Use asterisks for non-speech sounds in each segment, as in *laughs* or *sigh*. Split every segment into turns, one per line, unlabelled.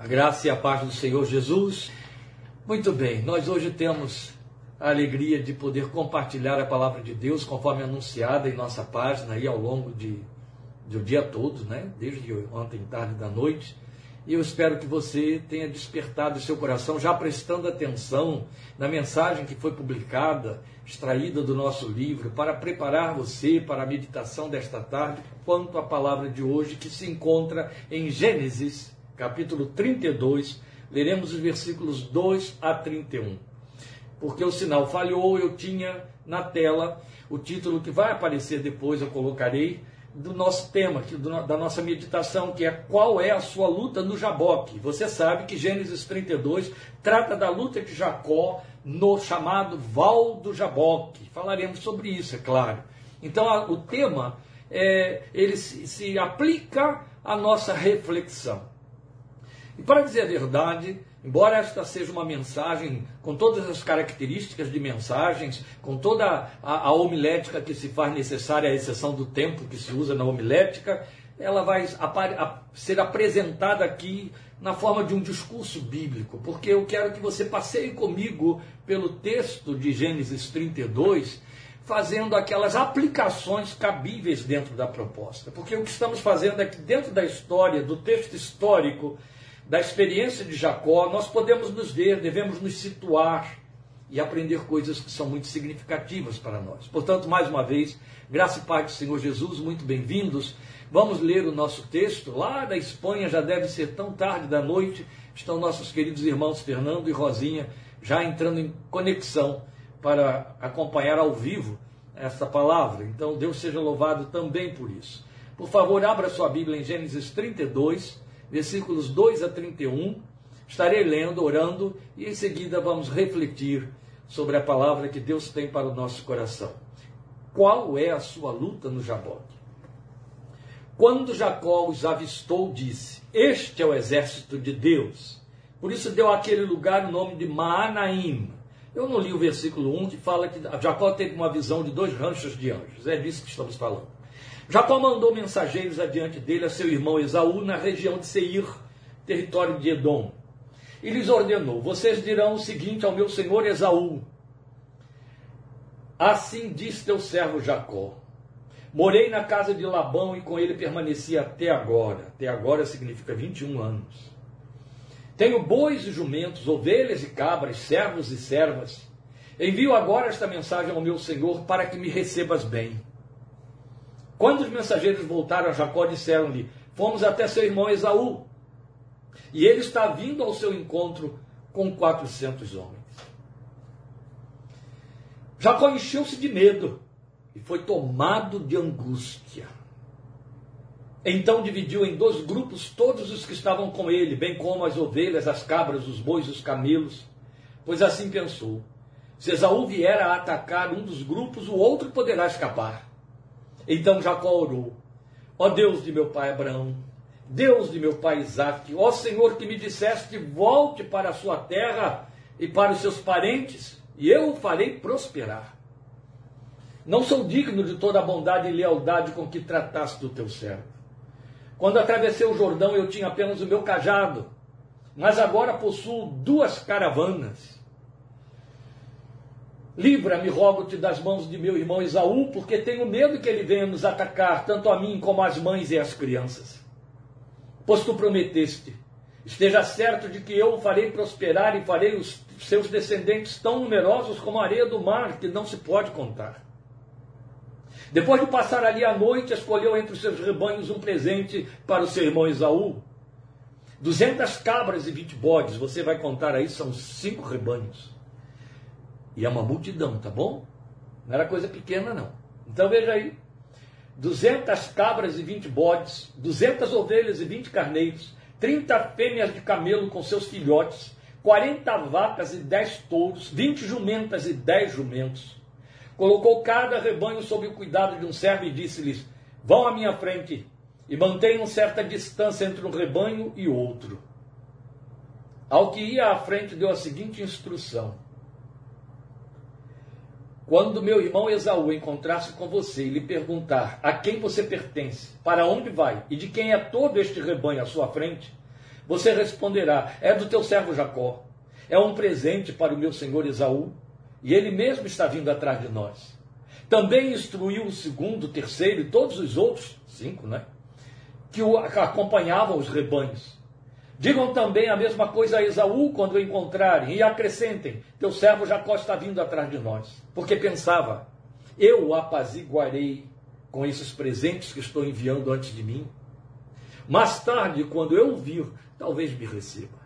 A graça e a paz do Senhor Jesus. Muito bem, nós hoje temos a alegria de poder compartilhar a palavra de Deus conforme anunciada em nossa página aí ao longo de, do dia todo, né? Desde ontem tarde da noite. E eu espero que você tenha despertado o seu coração, já prestando atenção na mensagem que foi publicada, extraída do nosso livro, para preparar você para a meditação desta tarde, quanto à palavra de hoje, que se encontra em Gênesis, capítulo 32. Leremos os versículos 2 a 31. Porque o sinal falhou, eu tinha na tela o título que vai aparecer depois, eu colocarei do nosso tema, da nossa meditação, que é qual é a sua luta no Jaboque. Você sabe que Gênesis 32 trata da luta de Jacó no chamado Val do Jaboque. Falaremos sobre isso, é claro. Então o tema é, ele se, se aplica à nossa reflexão. E para dizer a verdade, Embora esta seja uma mensagem com todas as características de mensagens, com toda a, a homilética que se faz necessária, à exceção do tempo que se usa na homilética, ela vai ser apresentada aqui na forma de um discurso bíblico, porque eu quero que você passeie comigo pelo texto de Gênesis 32, fazendo aquelas aplicações cabíveis dentro da proposta. Porque o que estamos fazendo é que, dentro da história, do texto histórico, da experiência de Jacó, nós podemos nos ver, devemos nos situar e aprender coisas que são muito significativas para nós. Portanto, mais uma vez, graça e paz do Senhor Jesus, muito bem-vindos. Vamos ler o nosso texto. Lá da Espanha, já deve ser tão tarde da noite, estão nossos queridos irmãos Fernando e Rosinha já entrando em conexão para acompanhar ao vivo esta palavra. Então, Deus seja louvado também por isso. Por favor, abra sua Bíblia em Gênesis 32 versículos 2 a 31. Estarei lendo, orando e em seguida vamos refletir sobre a palavra que Deus tem para o nosso coração. Qual é a sua luta no Jaboque? Quando Jacó os avistou, disse: Este é o exército de Deus. Por isso deu àquele lugar o nome de Maanaim. Eu não li o versículo 1 que fala que Jacó teve uma visão de dois ranchos de anjos. É disso que estamos falando. Jacó mandou mensageiros adiante dele a seu irmão Esaú na região de Seir, território de Edom. E lhes ordenou: Vocês dirão o seguinte ao meu senhor Esaú: Assim diz teu servo Jacó: Morei na casa de Labão e com ele permaneci até agora. Até agora significa 21 anos. Tenho bois e jumentos, ovelhas e cabras, servos e servas. Envio agora esta mensagem ao meu senhor para que me recebas bem. Quando os mensageiros voltaram a Jacó, disseram-lhe: Fomos até seu irmão Esaú, e ele está vindo ao seu encontro com 400 homens. Jacó encheu-se de medo e foi tomado de angústia. Então dividiu em dois grupos todos os que estavam com ele, bem como as ovelhas, as cabras, os bois os camelos, pois assim pensou: se Esaú vier a atacar um dos grupos, o outro poderá escapar. Então Jacó orou: Ó Deus de meu pai Abraão, Deus de meu pai Isaque, ó Senhor que me disseste: volte para a sua terra e para os seus parentes, e eu o farei prosperar. Não sou digno de toda a bondade e lealdade com que trataste do teu servo. Quando atravessei o Jordão, eu tinha apenas o meu cajado, mas agora possuo duas caravanas Livra-me, rogo-te, das mãos de meu irmão Esaú, porque tenho medo que ele venha nos atacar, tanto a mim como as mães e as crianças. Pois tu prometeste, esteja certo de que eu o farei prosperar e farei os seus descendentes tão numerosos como a areia do mar, que não se pode contar. Depois de passar ali a noite, escolheu entre os seus rebanhos um presente para o seu irmão Esaú. Duzentas cabras e vinte bodes, você vai contar aí, são cinco rebanhos. E é uma multidão, tá bom? Não era coisa pequena, não. Então veja aí: 200 cabras e 20 bodes, 200 ovelhas e 20 carneiros, 30 fêmeas de camelo com seus filhotes, 40 vacas e 10 touros, 20 jumentas e 10 jumentos. Colocou cada rebanho sob o cuidado de um servo e disse-lhes: Vão à minha frente e mantenham certa distância entre um rebanho e outro. Ao que ia à frente, deu a seguinte instrução: quando meu irmão Esaú encontrar-se com você e lhe perguntar a quem você pertence, para onde vai e de quem é todo este rebanho à sua frente, Você responderá: É do teu servo Jacó. É um presente para o meu senhor Esaú, e ele mesmo está vindo atrás de nós. Também instruiu o segundo, o terceiro e todos os outros, cinco, né? Que o acompanhavam os rebanhos. Digam também a mesma coisa a Esaú quando o encontrarem, e acrescentem: Teu servo Jacó está vindo atrás de nós. Porque pensava: Eu o apaziguarei com esses presentes que estou enviando antes de mim. Mais tarde, quando eu vir, talvez me receba.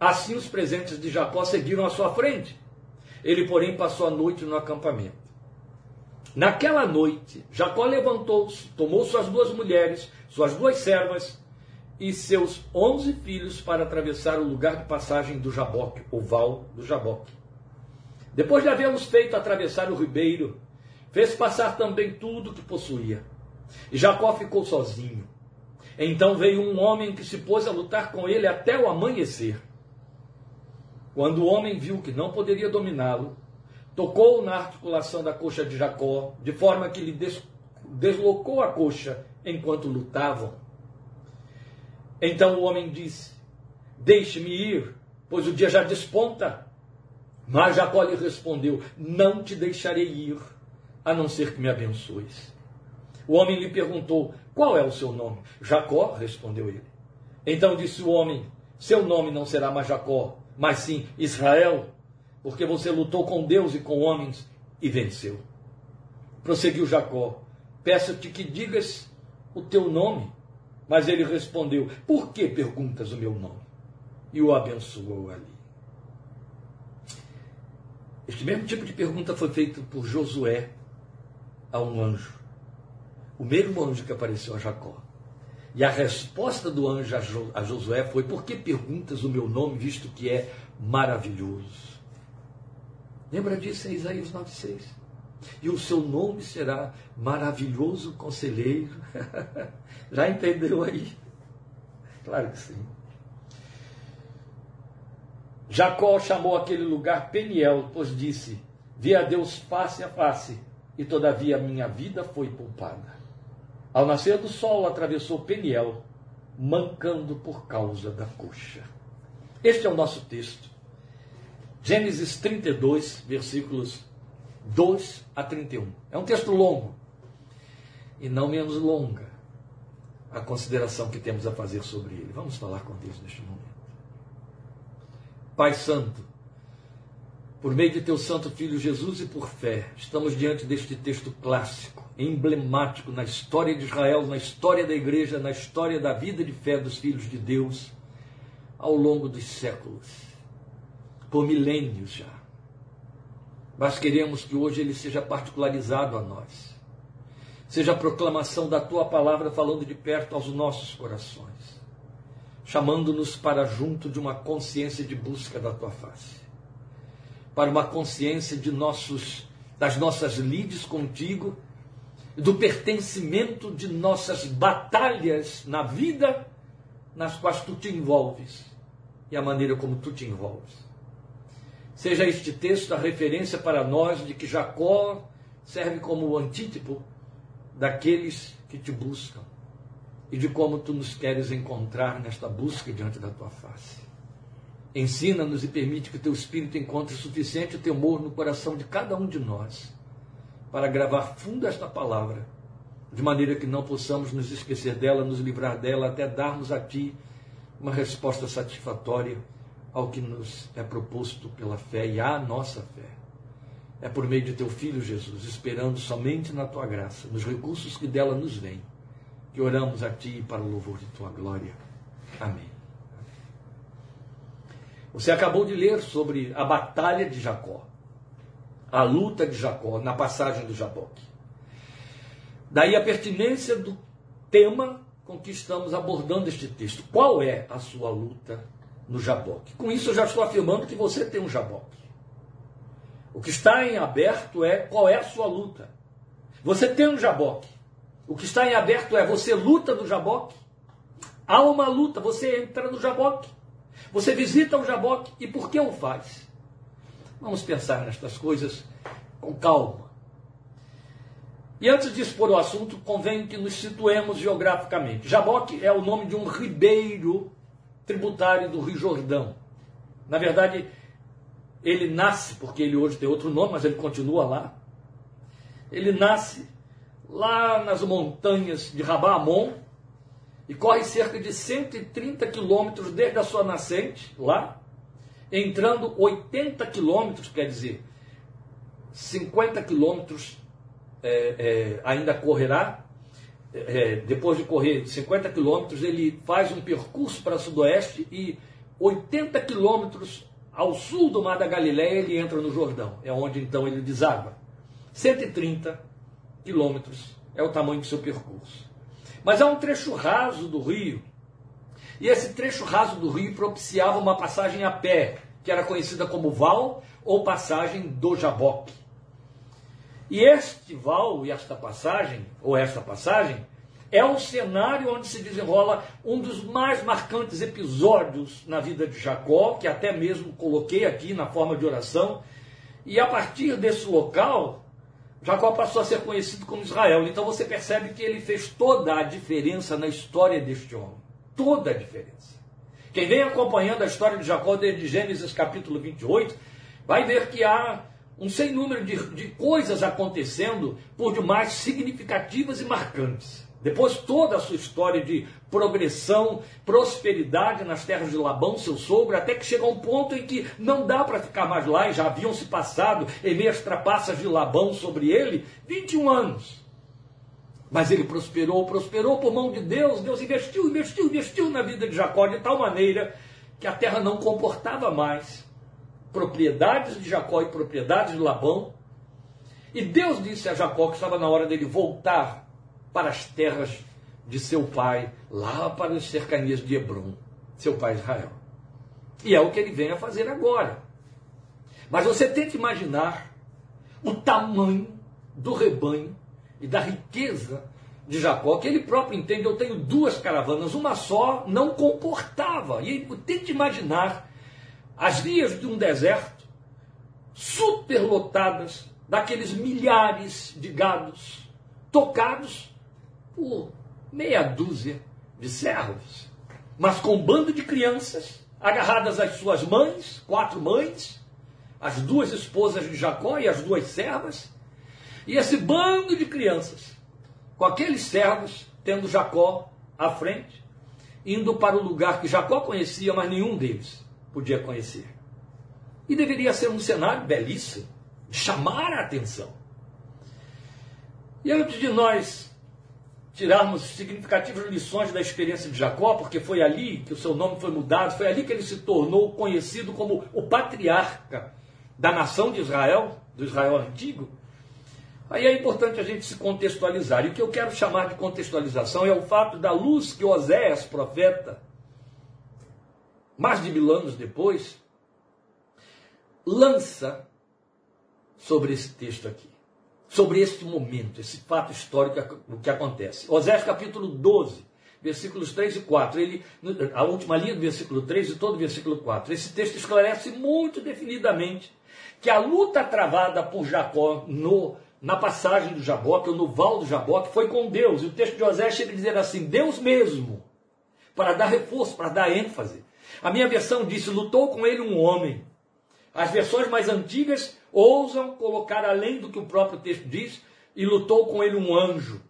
Assim os presentes de Jacó seguiram à sua frente. Ele, porém, passou a noite no acampamento. Naquela noite, Jacó levantou-se, tomou suas duas mulheres, suas duas servas e seus onze filhos para atravessar o lugar de passagem do Jaboque, o val do Jaboque. Depois de havê-los feito atravessar o ribeiro, fez passar também tudo que possuía. E Jacó ficou sozinho. Então veio um homem que se pôs a lutar com ele até o amanhecer. Quando o homem viu que não poderia dominá-lo, tocou na articulação da coxa de Jacó, de forma que lhe des deslocou a coxa enquanto lutavam. Então o homem disse: Deixe-me ir, pois o dia já desponta. Mas Jacó lhe respondeu: Não te deixarei ir, a não ser que me abençoes. O homem lhe perguntou: Qual é o seu nome? Jacó, respondeu ele. Então disse o homem: Seu nome não será mais Jacó, mas sim Israel, porque você lutou com Deus e com homens e venceu. Prosseguiu Jacó: Peço-te que digas o teu nome. Mas ele respondeu: Por que perguntas o meu nome? E o abençoou ali. Este mesmo tipo de pergunta foi feito por Josué a um anjo. O mesmo anjo que apareceu a Jacó. E a resposta do anjo a Josué foi: Por que perguntas o meu nome, visto que é maravilhoso? Lembra disso em Isaías 9,6? E o seu nome será maravilhoso conselheiro. *laughs* Já entendeu aí? Claro que sim. Jacó chamou aquele lugar Peniel, pois disse: Vi a Deus face a face, e todavia a minha vida foi poupada. Ao nascer do sol, atravessou Peniel, mancando por causa da coxa. Este é o nosso texto. Gênesis 32, versículos 2 a 31. É um texto longo. E não menos longa a consideração que temos a fazer sobre ele. Vamos falar com Deus neste momento. Pai Santo, por meio de teu Santo Filho Jesus e por fé, estamos diante deste texto clássico, emblemático na história de Israel, na história da igreja, na história da vida de fé dos filhos de Deus, ao longo dos séculos, por milênios já. Mas queremos que hoje ele seja particularizado a nós. Seja a proclamação da tua palavra falando de perto aos nossos corações, chamando-nos para junto de uma consciência de busca da tua face para uma consciência de nossos, das nossas lides contigo, do pertencimento de nossas batalhas na vida nas quais tu te envolves e a maneira como tu te envolves. Seja este texto a referência para nós de que Jacó serve como o antítipo daqueles que te buscam e de como tu nos queres encontrar nesta busca diante da tua face. Ensina-nos e permite que o teu Espírito encontre suficiente temor no coração de cada um de nós para gravar fundo esta palavra, de maneira que não possamos nos esquecer dela, nos livrar dela, até darmos a Ti uma resposta satisfatória ao que nos é proposto pela fé e à nossa fé. É por meio de Teu Filho Jesus, esperando somente na Tua graça, nos recursos que dela nos vêm, que oramos a Ti para o louvor de Tua glória. Amém. Você acabou de ler sobre a batalha de Jacó, a luta de Jacó na passagem do Jaboque. Daí a pertinência do tema com que estamos abordando este texto. Qual é a sua luta no Jaboque? Com isso eu já estou afirmando que você tem um Jaboque. O que está em aberto é qual é a sua luta. Você tem um Jaboque. O que está em aberto é você luta do Jaboque. Há uma luta, você entra no Jaboque. Você visita o Jaboque e por que o faz? Vamos pensar nestas coisas com calma. E antes de expor o assunto, convém que nos situemos geograficamente. Jaboque é o nome de um ribeiro tributário do Rio Jordão. Na verdade, ele nasce, porque ele hoje tem outro nome, mas ele continua lá. Ele nasce lá nas montanhas de Rabaamon e corre cerca de 130 quilômetros desde a sua nascente, lá, entrando 80 quilômetros, quer dizer, 50 quilômetros é, é, ainda correrá. É, depois de correr 50 quilômetros, ele faz um percurso para sudoeste e 80 quilômetros ao sul do Mar da Galileia ele entra no Jordão. É onde então ele deságua. 130 quilômetros é o tamanho do seu percurso. Mas há um trecho raso do rio, e esse trecho raso do rio propiciava uma passagem a pé, que era conhecida como Val ou passagem do Jaboque. E este val e esta passagem, ou esta passagem, é o cenário onde se desenrola um dos mais marcantes episódios na vida de Jacó, que até mesmo coloquei aqui na forma de oração. E a partir desse local, Jacó passou a ser conhecido como Israel. Então você percebe que ele fez toda a diferença na história deste homem. Toda a diferença. Quem vem acompanhando a história de Jacó desde Gênesis capítulo 28, vai ver que há um sem número de, de coisas acontecendo, por demais significativas e marcantes. Depois toda a sua história de progressão, prosperidade nas terras de Labão, seu sogro, até que chega um ponto em que não dá para ficar mais lá e já haviam se passado em meias trapaças de Labão sobre ele 21 anos. Mas ele prosperou, prosperou por mão de Deus, Deus investiu, investiu, investiu na vida de Jacó de tal maneira que a terra não comportava mais propriedades de Jacó e propriedades de Labão. E Deus disse a Jacó que estava na hora dele voltar para as terras de seu pai, lá para as cercanias de Hebron, seu pai Israel. E é o que ele vem a fazer agora. Mas você tenta imaginar o tamanho do rebanho e da riqueza de Jacó, que ele próprio entende, eu tenho duas caravanas, uma só não comportava. E tente imaginar as vias de um deserto superlotadas daqueles milhares de gados tocados por meia dúzia de servos, mas com um bando de crianças agarradas às suas mães, quatro mães, as duas esposas de Jacó e as duas servas, e esse bando de crianças, com aqueles servos tendo Jacó à frente, indo para o lugar que Jacó conhecia, mas nenhum deles podia conhecer. E deveria ser um cenário belíssimo, chamar a atenção. E antes de nós tirarmos significativas lições da experiência de Jacó, porque foi ali que o seu nome foi mudado, foi ali que ele se tornou conhecido como o patriarca da nação de Israel, do Israel antigo. Aí é importante a gente se contextualizar. E o que eu quero chamar de contextualização é o fato da luz que Oséias, profeta, mais de mil anos depois, lança sobre esse texto aqui, sobre este momento, esse fato histórico que acontece. Osés capítulo 12, versículos 3 e 4, ele, a última linha do versículo 3 e todo o versículo 4. Esse texto esclarece muito definidamente que a luta travada por Jacó no, na passagem do Jaboque, ou no val do Jaboque, foi com Deus. E o texto de Osés chega a dizer assim: Deus mesmo, para dar reforço, para dar ênfase. A minha versão disse: lutou com ele um homem. As versões mais antigas ousam colocar além do que o próprio texto diz, e lutou com ele um anjo.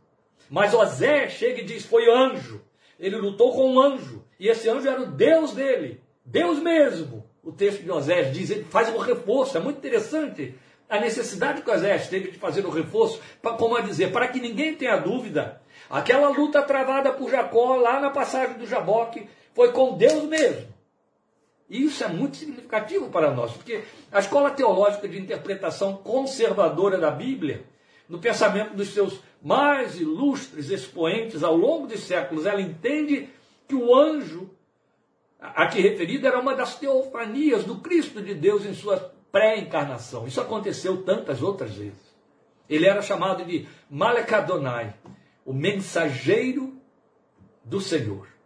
Mas Osé chega e diz: foi anjo. Ele lutou com um anjo. E esse anjo era o Deus dele, Deus mesmo. O texto de Osés diz, ele faz um reforço, é muito interessante a necessidade que Osés teve de fazer o reforço, para, como a dizer, para que ninguém tenha dúvida. Aquela luta travada por Jacó lá na passagem do Jaboque foi com Deus mesmo. E isso é muito significativo para nós, porque a escola teológica de interpretação conservadora da Bíblia, no pensamento dos seus mais ilustres expoentes ao longo dos séculos, ela entende que o anjo aqui referido era uma das teofanias do Cristo de Deus em sua pré-encarnação. Isso aconteceu tantas outras vezes. Ele era chamado de Malekadonai, o mensageiro do Senhor.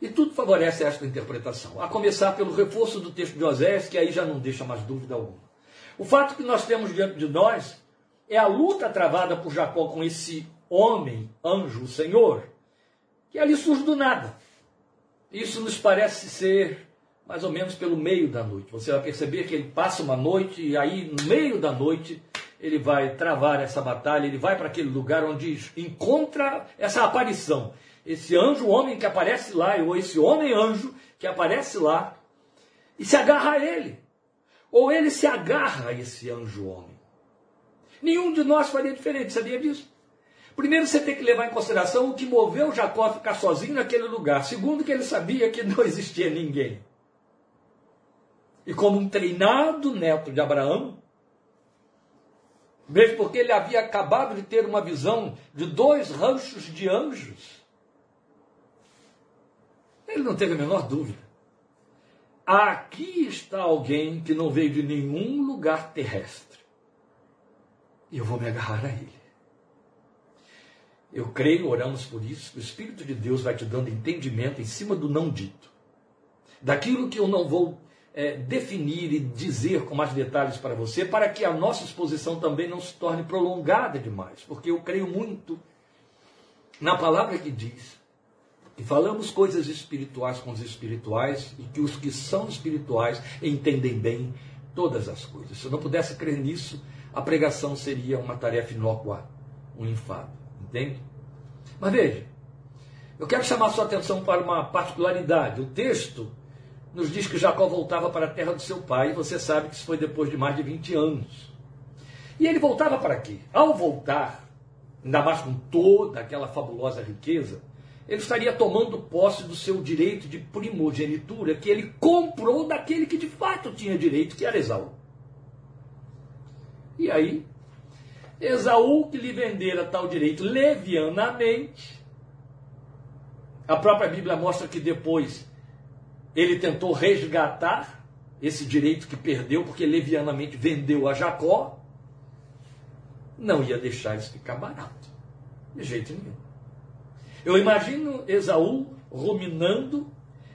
E tudo favorece esta interpretação, a começar pelo reforço do texto de Osés, que aí já não deixa mais dúvida alguma. O fato que nós temos diante de nós é a luta travada por Jacó com esse homem, anjo, Senhor, que ali surge do nada. Isso nos parece ser mais ou menos pelo meio da noite. Você vai perceber que ele passa uma noite e aí no meio da noite ele vai travar essa batalha, ele vai para aquele lugar onde encontra essa aparição. Esse anjo homem que aparece lá, ou esse homem anjo que aparece lá e se agarra a ele. Ou ele se agarra a esse anjo homem. Nenhum de nós faria diferente, sabia disso? Primeiro, você tem que levar em consideração o que moveu Jacó a ficar sozinho naquele lugar. Segundo, que ele sabia que não existia ninguém. E como um treinado neto de Abraão, mesmo porque ele havia acabado de ter uma visão de dois ranchos de anjos, ele não teve a menor dúvida. Aqui está alguém que não veio de nenhum lugar terrestre. E eu vou me agarrar a ele. Eu creio, oramos por isso, que o Espírito de Deus vai te dando entendimento em cima do não dito. Daquilo que eu não vou é, definir e dizer com mais detalhes para você, para que a nossa exposição também não se torne prolongada demais. Porque eu creio muito na palavra que diz que falamos coisas espirituais com os espirituais e que os que são espirituais entendem bem todas as coisas. Se eu não pudesse crer nisso, a pregação seria uma tarefa inócua, um enfado. Entende? Mas veja, eu quero chamar sua atenção para uma particularidade. O texto nos diz que Jacó voltava para a terra do seu pai, e você sabe que isso foi depois de mais de 20 anos. E ele voltava para quê? Ao voltar, ainda mais com toda aquela fabulosa riqueza, ele estaria tomando posse do seu direito de primogenitura que ele comprou daquele que de fato tinha direito, que era Esaú. E aí, Esaú, que lhe vendera tal direito levianamente, a própria Bíblia mostra que depois ele tentou resgatar esse direito que perdeu, porque levianamente vendeu a Jacó, não ia deixar isso ficar barato. De jeito nenhum. Eu imagino Esaú ruminando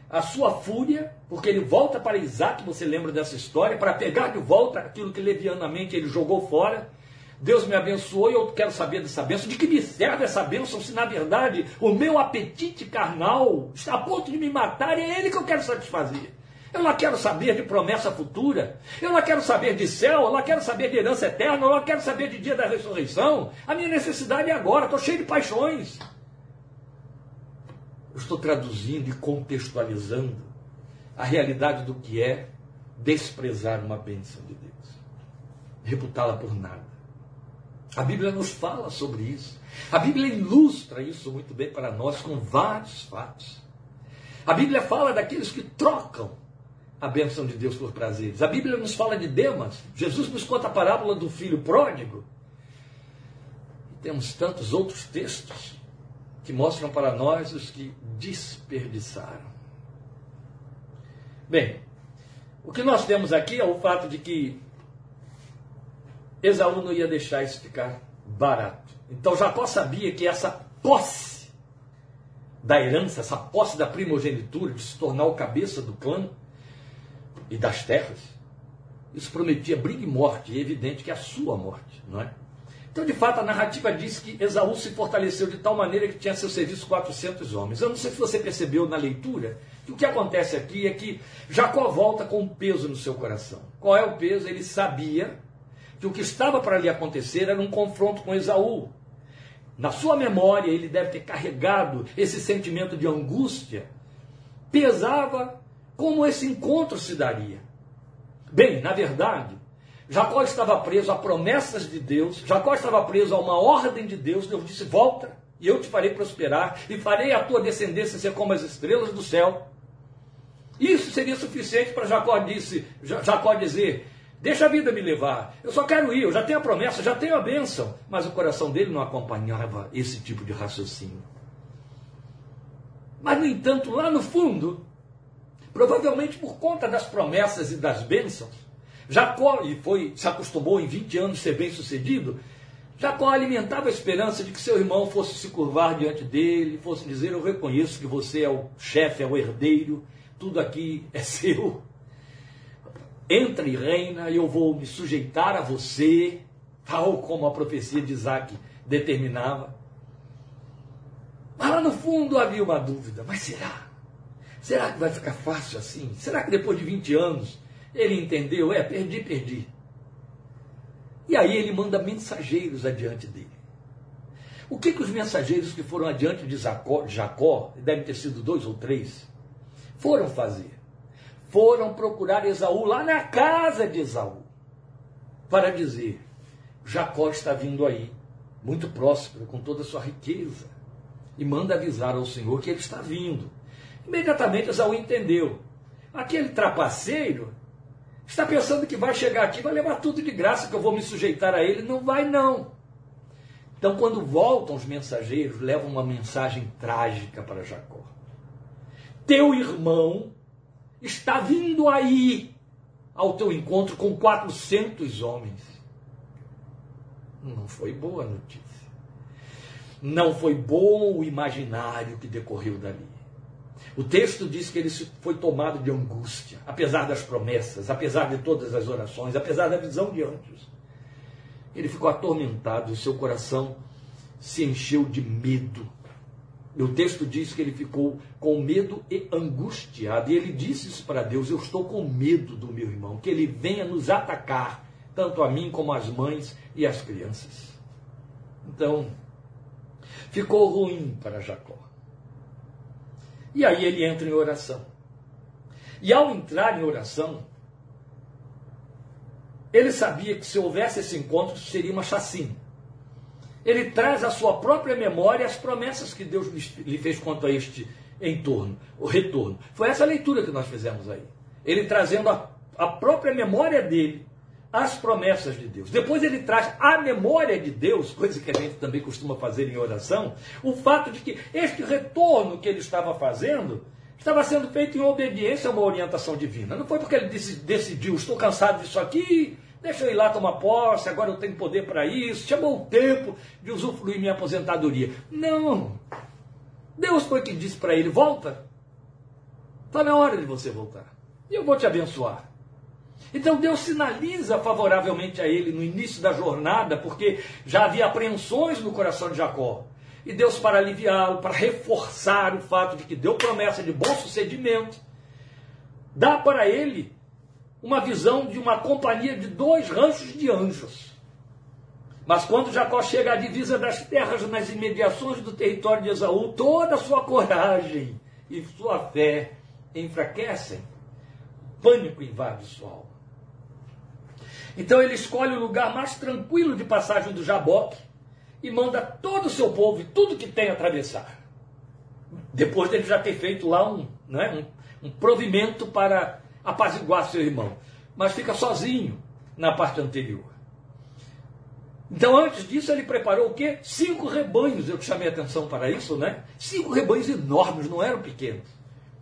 a sua fúria, porque ele volta para Isaac, você lembra dessa história, para pegar de volta aquilo que levianamente ele jogou fora Deus me abençoou e eu quero saber dessa bênção. De que me serve essa bênção se na verdade o meu apetite carnal está a ponto de me matar e é ele que eu quero satisfazer? Eu não quero saber de promessa futura. Eu não quero saber de céu. Eu não quero saber de herança eterna. Eu não quero saber de dia da ressurreição. A minha necessidade é agora. Estou cheio de paixões. Eu estou traduzindo e contextualizando a realidade do que é desprezar uma bênção de Deus, reputá-la por nada. A Bíblia nos fala sobre isso. A Bíblia ilustra isso muito bem para nós com vários fatos. A Bíblia fala daqueles que trocam a bênção de Deus por prazeres. A Bíblia nos fala de Demas. Jesus nos conta a parábola do filho pródigo. E temos tantos outros textos que mostram para nós os que desperdiçaram. Bem, o que nós temos aqui é o fato de que Esaú não ia deixar isso ficar barato. Então Jacó sabia que essa posse da herança, essa posse da primogenitura, de se tornar o cabeça do clã e das terras, isso prometia briga e morte, e é evidente que é a sua morte, não é? Então, de fato, a narrativa diz que Esaú se fortaleceu de tal maneira que tinha a seu serviço 400 homens. Eu não sei se você percebeu na leitura que o que acontece aqui é que Jacó volta com um peso no seu coração. Qual é o peso? Ele sabia que o que estava para lhe acontecer era um confronto com Esaú. Na sua memória, ele deve ter carregado esse sentimento de angústia. Pesava como esse encontro se daria. Bem, na verdade, Jacó estava preso a promessas de Deus, Jacó estava preso a uma ordem de Deus. Deus disse: Volta, e eu te farei prosperar, e farei a tua descendência ser como as estrelas do céu. Isso seria suficiente para Jacó, disse, Jacó dizer: Deixa a vida me levar. Eu só quero ir, eu já tenho a promessa, já tenho a bênção. Mas o coração dele não acompanhava esse tipo de raciocínio. Mas, no entanto, lá no fundo, provavelmente por conta das promessas e das bênçãos, Jacó, e foi, se acostumou em 20 anos ser bem sucedido, Jacó alimentava a esperança de que seu irmão fosse se curvar diante dele, fosse dizer: Eu reconheço que você é o chefe, é o herdeiro, tudo aqui *laughs* é seu entra e reina, e eu vou me sujeitar a você, tal como a profecia de Isaac determinava. Mas lá no fundo havia uma dúvida: mas será? Será que vai ficar fácil assim? Será que depois de 20 anos ele entendeu? É, perdi, perdi. E aí ele manda mensageiros adiante dele. O que, que os mensageiros que foram adiante de Jacó, Jacó, devem ter sido dois ou três, foram fazer? Foram procurar Esaú lá na casa de Esaú, para dizer: Jacó está vindo aí, muito próspero, com toda a sua riqueza, e manda avisar ao Senhor que ele está vindo. Imediatamente Esaú entendeu. Aquele trapaceiro está pensando que vai chegar aqui, vai levar tudo de graça, que eu vou me sujeitar a ele. Não vai, não. Então, quando voltam os mensageiros, levam uma mensagem trágica para Jacó. Teu irmão está vindo aí ao teu encontro com 400 homens. Não foi boa notícia. Não foi bom o imaginário que decorreu dali. O texto diz que ele foi tomado de angústia, apesar das promessas, apesar de todas as orações, apesar da visão de anjos. Ele ficou atormentado, o seu coração se encheu de medo. O texto diz que ele ficou com medo e angustiado. E ele disse isso para Deus: Eu estou com medo do meu irmão, que ele venha nos atacar, tanto a mim como as mães e as crianças. Então, ficou ruim para Jacó. E aí ele entra em oração. E ao entrar em oração, ele sabia que se houvesse esse encontro seria uma chacina. Ele traz à sua própria memória as promessas que Deus lhe fez quanto a este entorno, o retorno. Foi essa leitura que nós fizemos aí. Ele trazendo a, a própria memória dele as promessas de Deus. Depois ele traz à memória de Deus, coisa que a gente também costuma fazer em oração, o fato de que este retorno que ele estava fazendo estava sendo feito em obediência a uma orientação divina. Não foi porque ele decidiu, estou cansado disso aqui, deixa eu ir lá tomar posse, agora eu tenho poder para isso, chamou o tempo de usufruir minha aposentadoria. Não. Deus foi quem disse para ele: volta. Está na hora de você voltar. E eu vou te abençoar. Então Deus sinaliza favoravelmente a ele no início da jornada, porque já havia apreensões no coração de Jacó. E Deus, para aliviá-lo, para reforçar o fato de que deu promessa de bom sucedimento, dá para ele uma visão de uma companhia de dois ranchos de anjos. Mas quando Jacó chega à divisa das terras nas imediações do território de Esaú, toda a sua coragem e sua fé enfraquecem. Pânico invade sua alma. Então ele escolhe o lugar mais tranquilo de passagem do Jaboque e manda todo o seu povo e tudo que tem atravessar. Depois dele já ter feito lá um, né, um, um provimento para apaziguar seu irmão. Mas fica sozinho na parte anterior. Então, antes disso, ele preparou o quê? Cinco rebanhos. Eu te chamei atenção para isso, né? Cinco rebanhos enormes, não eram pequenos,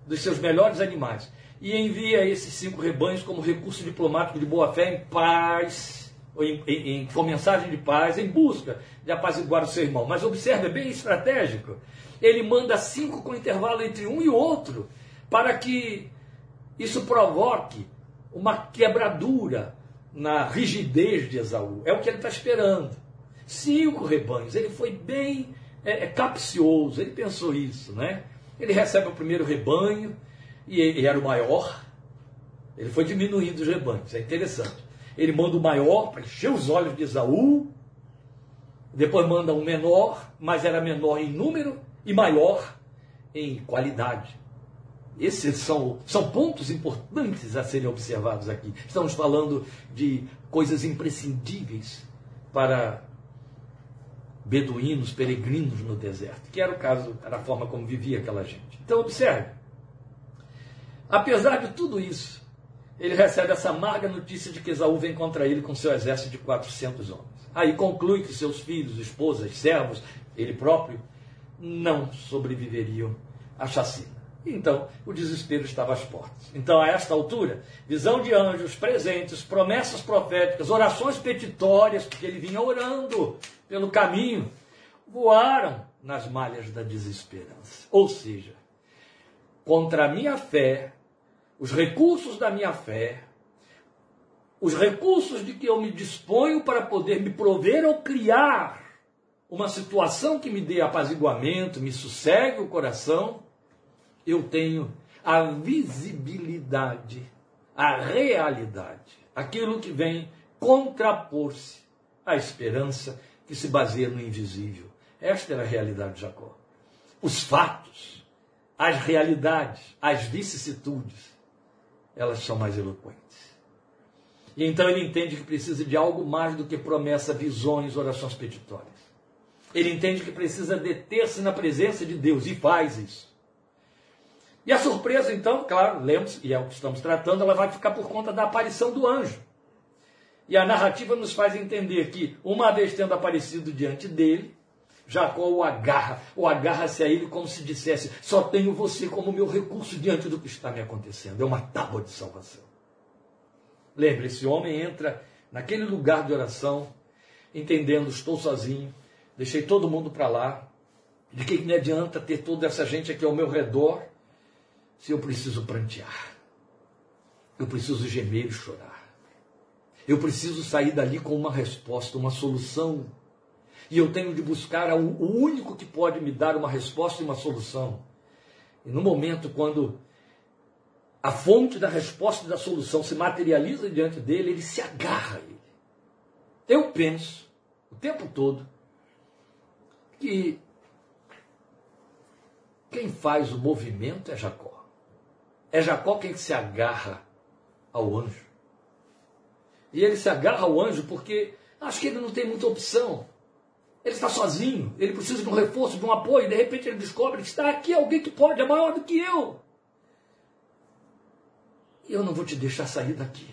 dos seus melhores animais e envia esses cinco rebanhos como recurso diplomático de boa-fé em paz, ou em, em, em, com mensagem de paz, em busca de apaziguar o seu irmão. Mas observe, é bem estratégico. Ele manda cinco com intervalo entre um e outro, para que isso provoque uma quebradura na rigidez de Esaú. É o que ele está esperando. Cinco rebanhos. Ele foi bem é, é, capcioso, ele pensou isso, né? Ele recebe o primeiro rebanho, e ele era o maior, ele foi diminuindo os rebanhos, é interessante. Ele manda o maior para encher os olhos de Esaú, depois manda um menor, mas era menor em número e maior em qualidade. Esses são, são pontos importantes a serem observados aqui. Estamos falando de coisas imprescindíveis para beduínos, peregrinos no deserto, que era o caso, era a forma como vivia aquela gente. Então, observe. Apesar de tudo isso, ele recebe essa amarga notícia de que Esaú vem contra ele com seu exército de 400 homens. Aí conclui que seus filhos, esposas, servos, ele próprio, não sobreviveriam à chacina. Então, o desespero estava às portas. Então, a esta altura, visão de anjos, presentes, promessas proféticas, orações petitórias, porque ele vinha orando pelo caminho, voaram nas malhas da desesperança. Ou seja, contra a minha fé, os recursos da minha fé, os recursos de que eu me disponho para poder me prover ou criar uma situação que me dê apaziguamento, me sossegue o coração, eu tenho a visibilidade, a realidade, aquilo que vem contrapor-se à esperança que se baseia no invisível. Esta era a realidade de Jacó. Os fatos, as realidades, as vicissitudes, elas são mais eloquentes. E então ele entende que precisa de algo mais do que promessa, visões, orações petitórias. Ele entende que precisa deter-se na presença de Deus e faz isso. E a surpresa, então, claro, lembre-se, e é o que estamos tratando, ela vai ficar por conta da aparição do anjo. E a narrativa nos faz entender que, uma vez tendo aparecido diante dele, Jacó o agarra, ou agarra-se a ele como se dissesse: Só tenho você como meu recurso diante do que está me acontecendo. É uma tábua de salvação. Lembre, esse homem entra naquele lugar de oração, entendendo: estou sozinho, deixei todo mundo para lá. De que me adianta ter toda essa gente aqui ao meu redor se eu preciso prantear? Eu preciso gemer e chorar. Eu preciso sair dali com uma resposta, uma solução. E eu tenho de buscar o único que pode me dar uma resposta e uma solução. E no momento quando a fonte da resposta e da solução se materializa diante dele, ele se agarra a ele. Eu penso o tempo todo que quem faz o movimento é Jacó. É Jacó quem se agarra ao anjo. E ele se agarra ao anjo porque acho que ele não tem muita opção. Ele está sozinho, ele precisa de um reforço, de um apoio, de repente ele descobre que está aqui alguém que pode, é maior do que eu. Eu não vou te deixar sair daqui.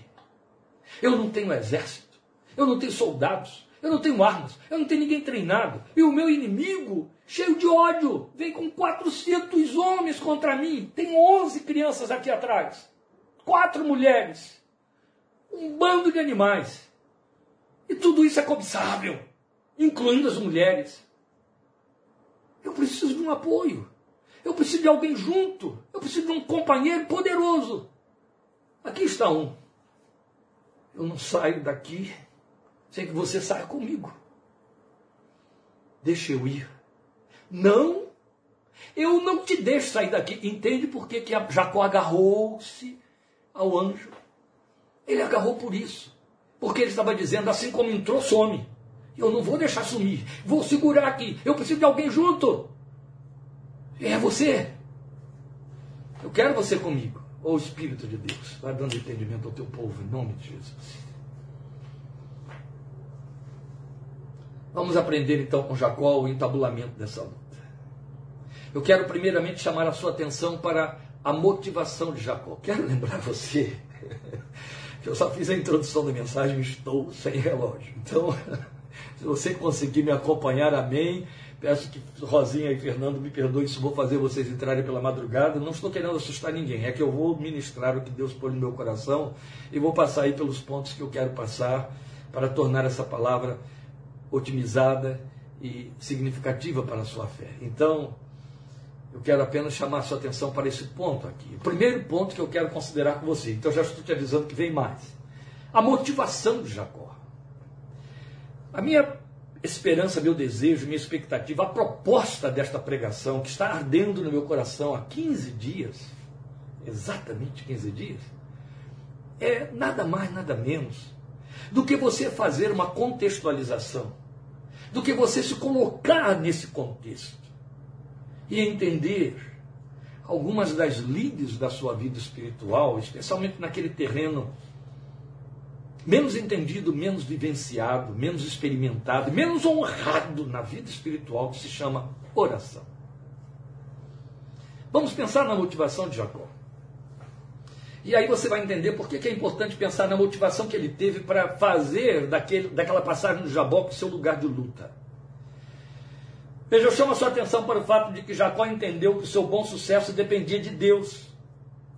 Eu não tenho exército, eu não tenho soldados, eu não tenho armas, eu não tenho ninguém treinado. E o meu inimigo, cheio de ódio, vem com 400 homens contra mim. Tem 11 crianças aqui atrás, quatro mulheres um bando de animais. E tudo isso é cobiçável, incluindo as mulheres. Eu preciso de um apoio. Eu preciso de alguém junto. Eu preciso de um companheiro poderoso. Aqui está um. Eu não saio daqui sem que você saia comigo. Deixa eu ir. Não, eu não te deixo sair daqui. Entende por que, que Jacó agarrou-se ao anjo? Ele agarrou por isso. Porque ele estava dizendo, assim como entrou, some. Eu não vou deixar sumir. Vou segurar aqui. Eu preciso de alguém junto. É você. Eu quero você comigo. Ô oh, Espírito de Deus, vai dando entendimento ao teu povo, em nome de Jesus. Vamos aprender então com Jacó o entabulamento dessa luta. Eu quero primeiramente chamar a sua atenção para a motivação de Jacó. Quero lembrar você *laughs* eu só fiz a introdução da mensagem, estou sem relógio. Então, *laughs* se você conseguir me acompanhar, amém. Peço que Rosinha e Fernando me perdoem se vou fazer vocês entrarem pela madrugada. Não estou querendo assustar ninguém, é que eu vou ministrar o que Deus pôs no meu coração e vou passar aí pelos pontos que eu quero passar para tornar essa palavra otimizada e significativa para a sua fé. Então, eu quero apenas chamar sua atenção para esse ponto aqui. O primeiro ponto que eu quero considerar com você. Então já estou te avisando que vem mais. A motivação de Jacó. A minha esperança, meu desejo, minha expectativa, a proposta desta pregação que está ardendo no meu coração há 15 dias, exatamente 15 dias, é nada mais, nada menos do que você fazer uma contextualização, do que você se colocar nesse contexto e entender algumas das lides da sua vida espiritual, especialmente naquele terreno menos entendido, menos vivenciado, menos experimentado, menos honrado na vida espiritual que se chama oração. Vamos pensar na motivação de Jacó. E aí você vai entender por que é importante pensar na motivação que ele teve para fazer daquele, daquela passagem do Jaboque seu lugar de luta. Veja, eu chamo a sua atenção para o fato de que Jacó entendeu que o seu bom sucesso dependia de Deus.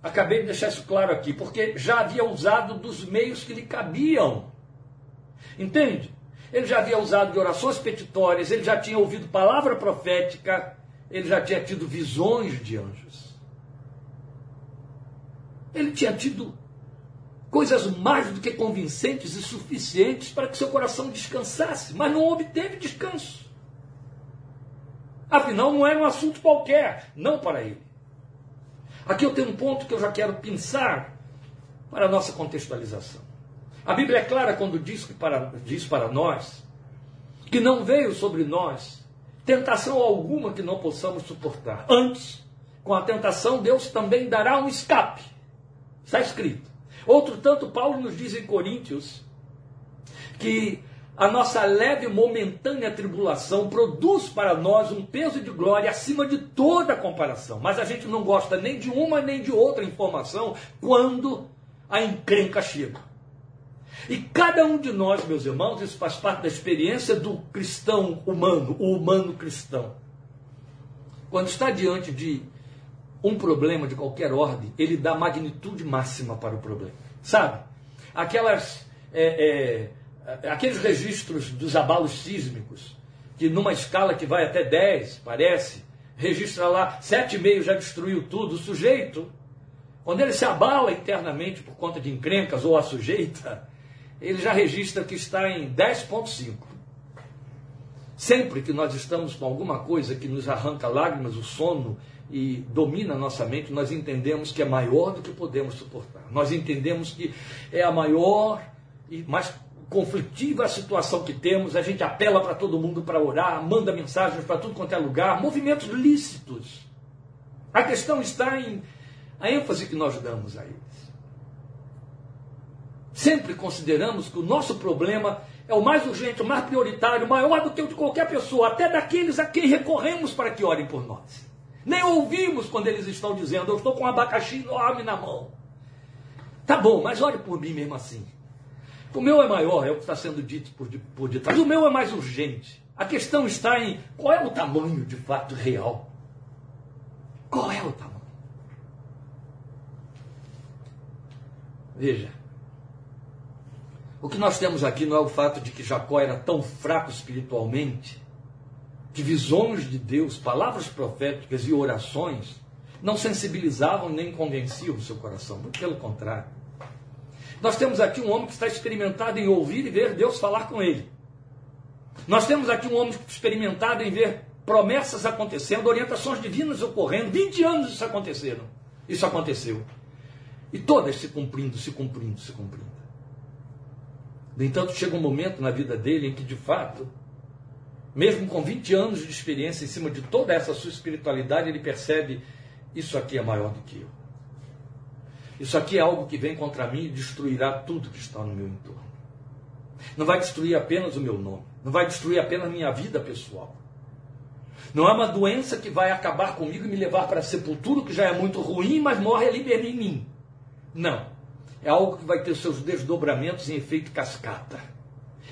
Acabei de deixar isso claro aqui, porque já havia usado dos meios que lhe cabiam. Entende? Ele já havia usado de orações petitórias, ele já tinha ouvido palavra profética, ele já tinha tido visões de anjos. Ele tinha tido coisas mais do que convincentes e suficientes para que seu coração descansasse, mas não obteve descanso. Afinal, não era um assunto qualquer, não para ele. Aqui eu tenho um ponto que eu já quero pensar para a nossa contextualização. A Bíblia é clara quando diz, que para, diz para nós que não veio sobre nós tentação alguma que não possamos suportar. Antes, com a tentação, Deus também dará um escape. Está escrito. Outro tanto, Paulo nos diz em Coríntios que a nossa leve e momentânea tribulação produz para nós um peso de glória acima de toda comparação. Mas a gente não gosta nem de uma nem de outra informação quando a encrenca chega. E cada um de nós, meus irmãos, isso faz parte da experiência do cristão humano, o humano cristão. Quando está diante de um problema de qualquer ordem, ele dá magnitude máxima para o problema. Sabe? Aquelas. É, é, aqueles registros dos abalos sísmicos, que numa escala que vai até 10, parece, registra lá 7,5 já destruiu tudo. O sujeito, quando ele se abala internamente por conta de encrencas ou a sujeita, ele já registra que está em 10,5. Sempre que nós estamos com alguma coisa que nos arranca lágrimas, o sono e domina a nossa mente, nós entendemos que é maior do que podemos suportar. Nós entendemos que é a maior e mais conflitiva a situação que temos, a gente apela para todo mundo para orar, manda mensagens para tudo quanto é lugar, movimentos lícitos. A questão está em a ênfase que nós damos a eles. Sempre consideramos que o nosso problema é o mais urgente, o mais prioritário, maior do que o de qualquer pessoa, até daqueles a quem recorremos para que orem por nós. Nem ouvimos quando eles estão dizendo, eu estou com um abacaxi enorme na mão. Tá bom, mas ore por mim mesmo assim. O meu é maior, é o que está sendo dito por, por detrás. O meu é mais urgente. A questão está em qual é o tamanho de fato real. Qual é o tamanho? Veja, o que nós temos aqui não é o fato de que Jacó era tão fraco espiritualmente, que visões de Deus, palavras proféticas e orações não sensibilizavam nem convenciam o seu coração. Muito pelo contrário. Nós temos aqui um homem que está experimentado em ouvir e ver Deus falar com ele. Nós temos aqui um homem experimentado em ver promessas acontecendo, orientações divinas ocorrendo. 20 anos isso aconteceram. Isso aconteceu. E todas se cumprindo, se cumprindo, se cumprindo. No entanto, chega um momento na vida dele em que, de fato, mesmo com 20 anos de experiência em cima de toda essa sua espiritualidade, ele percebe: isso aqui é maior do que eu. Isso aqui é algo que vem contra mim e destruirá tudo que está no meu entorno. Não vai destruir apenas o meu nome, não vai destruir apenas a minha vida pessoal. Não é uma doença que vai acabar comigo e me levar para a sepultura, que já é muito ruim, mas morre ali mesmo em mim. Não. É algo que vai ter seus desdobramentos em efeito cascata.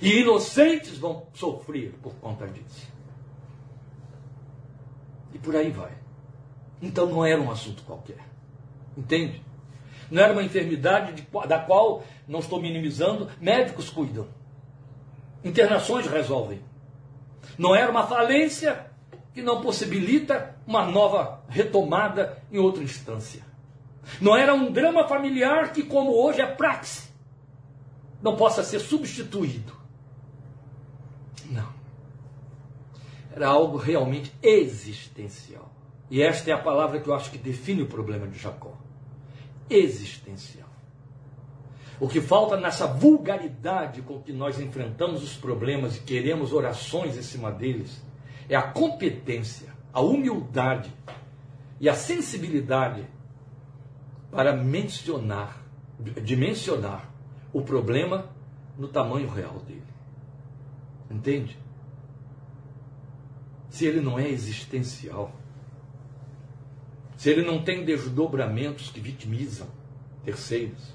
E inocentes vão sofrer por conta disso. E por aí vai. Então não era um assunto qualquer. Entende? Não era uma enfermidade de, da qual, não estou minimizando, médicos cuidam. Internações resolvem. Não era uma falência que não possibilita uma nova retomada em outra instância. Não era um drama familiar que, como hoje é praxe, não possa ser substituído. Não. Era algo realmente existencial. E esta é a palavra que eu acho que define o problema de Jacó existencial. O que falta nessa vulgaridade com que nós enfrentamos os problemas e queremos orações em cima deles é a competência, a humildade e a sensibilidade para mencionar, dimensionar o problema no tamanho real dele. Entende? Se ele não é existencial, se ele não tem desdobramentos que vitimizam terceiros,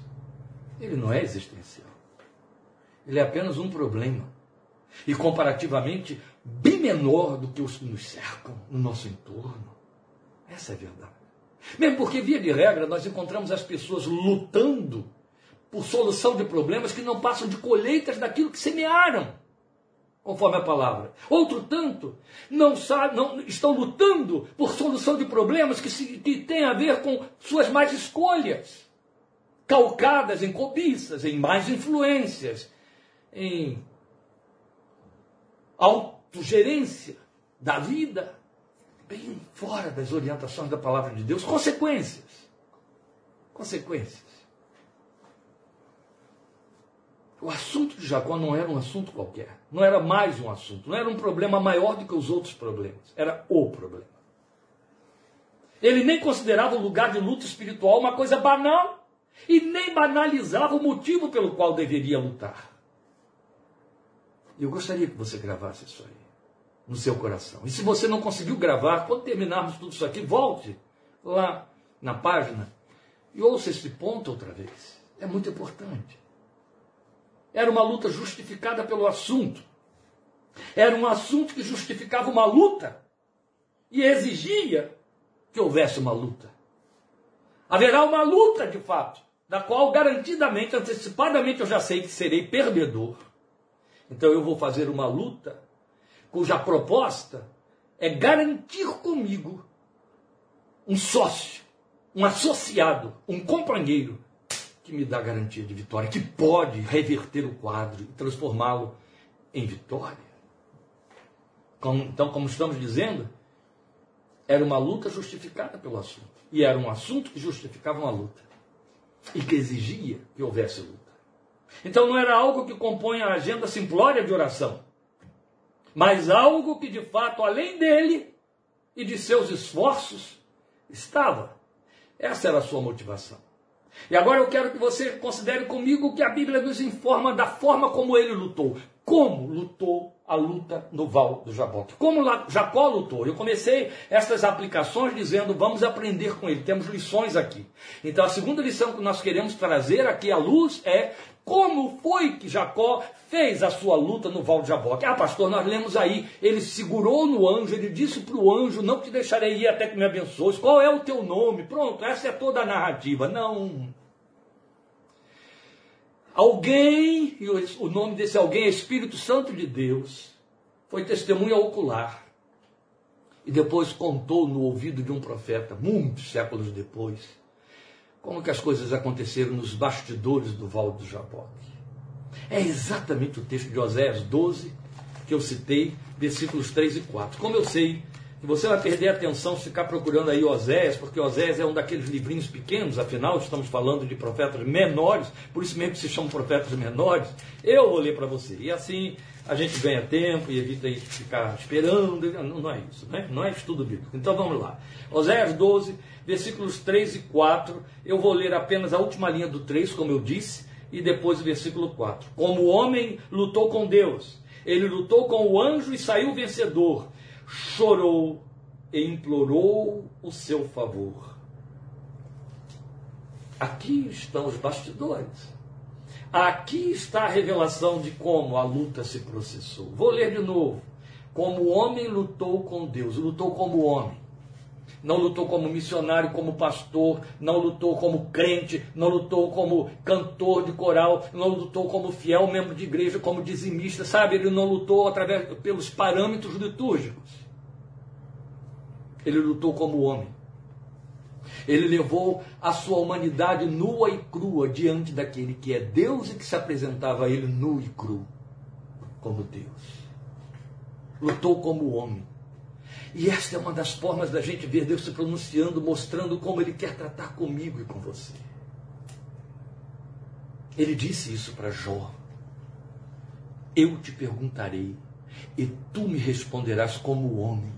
ele não é existencial. Ele é apenas um problema. E comparativamente bem menor do que os que nos cercam no nosso entorno. Essa é a verdade. Mesmo porque, via de regra, nós encontramos as pessoas lutando por solução de problemas que não passam de colheitas daquilo que semearam conforme a palavra. Outro tanto não, sabe, não estão lutando por solução de problemas que, se, que têm a ver com suas más escolhas, calcadas em cobiças, em más influências, em autogerência da vida, bem fora das orientações da palavra de Deus, consequências. consequências. O assunto de Jacó não era um assunto qualquer, não era mais um assunto, não era um problema maior do que os outros problemas, era o problema. Ele nem considerava o lugar de luta espiritual uma coisa banal e nem banalizava o motivo pelo qual deveria lutar. Eu gostaria que você gravasse isso aí no seu coração. E se você não conseguiu gravar, quando terminarmos tudo isso aqui, volte lá na página e ouça esse ponto outra vez. É muito importante. Era uma luta justificada pelo assunto. Era um assunto que justificava uma luta e exigia que houvesse uma luta. Haverá uma luta, de fato, da qual garantidamente, antecipadamente, eu já sei que serei perdedor. Então eu vou fazer uma luta cuja proposta é garantir comigo um sócio, um associado, um companheiro que me dá garantia de vitória, que pode reverter o quadro e transformá-lo em vitória. Então, como estamos dizendo, era uma luta justificada pelo assunto. E era um assunto que justificava uma luta. E que exigia que houvesse luta. Então não era algo que compõe a agenda simplória de oração. Mas algo que de fato, além dele e de seus esforços, estava. Essa era a sua motivação. E agora eu quero que você considere comigo que a Bíblia nos informa da forma como ele lutou. Como lutou a luta no Val do Jaboque. Como Jacó lutou. Eu comecei essas aplicações dizendo, vamos aprender com ele. Temos lições aqui. Então a segunda lição que nós queremos trazer aqui à luz é como foi que Jacó fez a sua luta no Val de Jaboque? Ah, pastor, nós lemos aí, ele segurou no anjo, ele disse para o anjo, não te deixarei ir até que me abençoes. Qual é o teu nome? Pronto, essa é toda a narrativa. Não. Alguém, e o nome desse alguém é Espírito Santo de Deus, foi testemunha ocular. E depois contou no ouvido de um profeta, muitos séculos depois, como que as coisas aconteceram nos bastidores do Val do Jaboque. É exatamente o texto de Oséias 12 que eu citei, versículos 3 e 4. Como eu sei que você vai perder a atenção se ficar procurando aí Oséias, porque Oséias é um daqueles livrinhos pequenos, afinal estamos falando de profetas menores, por isso mesmo que se chamam profetas menores, eu vou ler para você. E assim a gente ganha tempo e evita ficar esperando. Não, não é isso, né? não é estudo bíblico. Então vamos lá. Oséias 12, versículos 3 e 4. Eu vou ler apenas a última linha do 3, como eu disse, e depois o versículo 4. Como o homem lutou com Deus, ele lutou com o anjo e saiu vencedor. Chorou e implorou o seu favor. Aqui estão os bastidores. Aqui está a revelação de como a luta se processou. Vou ler de novo. Como o homem lutou com Deus, lutou como homem. Não lutou como missionário, como pastor, não lutou como crente, não lutou como cantor de coral, não lutou como fiel membro de igreja, como dizimista, sabe? Ele não lutou através pelos parâmetros litúrgicos. Ele lutou como homem. Ele levou a sua humanidade nua e crua diante daquele que é Deus e que se apresentava a ele nu e cru, como Deus. Lutou como homem. E esta é uma das formas da gente ver Deus se pronunciando, mostrando como Ele quer tratar comigo e com você. Ele disse isso para Jó. Eu te perguntarei, e tu me responderás como homem.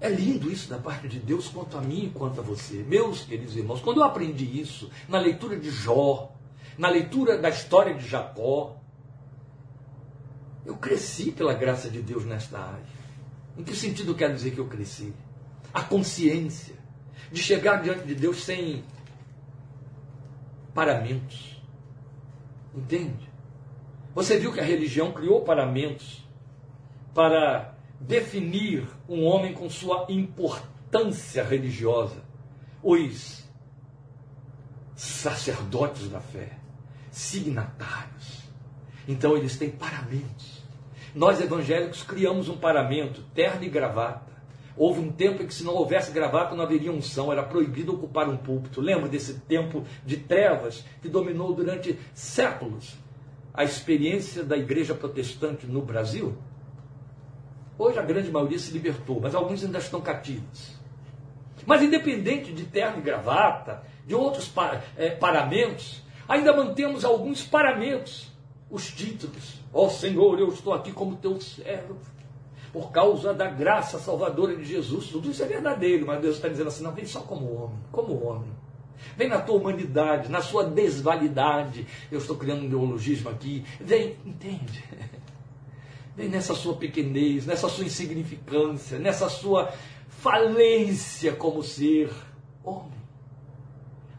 É lindo isso da parte de Deus quanto a mim e quanto a você. Meus queridos irmãos, quando eu aprendi isso na leitura de Jó, na leitura da história de Jacó, eu cresci pela graça de Deus nesta área. Em que sentido quer dizer que eu cresci? A consciência de chegar diante de Deus sem paramentos. Entende? Você viu que a religião criou paramentos para definir um homem com sua importância religiosa. Os sacerdotes da fé, signatários. Então eles têm paramentos. Nós evangélicos criamos um paramento, terno e gravata. Houve um tempo em que, se não houvesse gravata, não haveria unção, era proibido ocupar um púlpito. Lembra desse tempo de trevas que dominou durante séculos a experiência da igreja protestante no Brasil? Hoje a grande maioria se libertou, mas alguns ainda estão cativos. Mas independente de terno e gravata, de outros é, paramentos, ainda mantemos alguns paramentos, os títulos. Ó oh, Senhor, eu estou aqui como teu servo, por causa da graça salvadora de Jesus. Tudo isso é verdadeiro, mas Deus está dizendo assim: não, vem só como homem, como homem. Vem na tua humanidade, na sua desvalidade. Eu estou criando um neologismo aqui. Vem, entende? *laughs* Vem nessa sua pequenez, nessa sua insignificância, nessa sua falência como ser homem.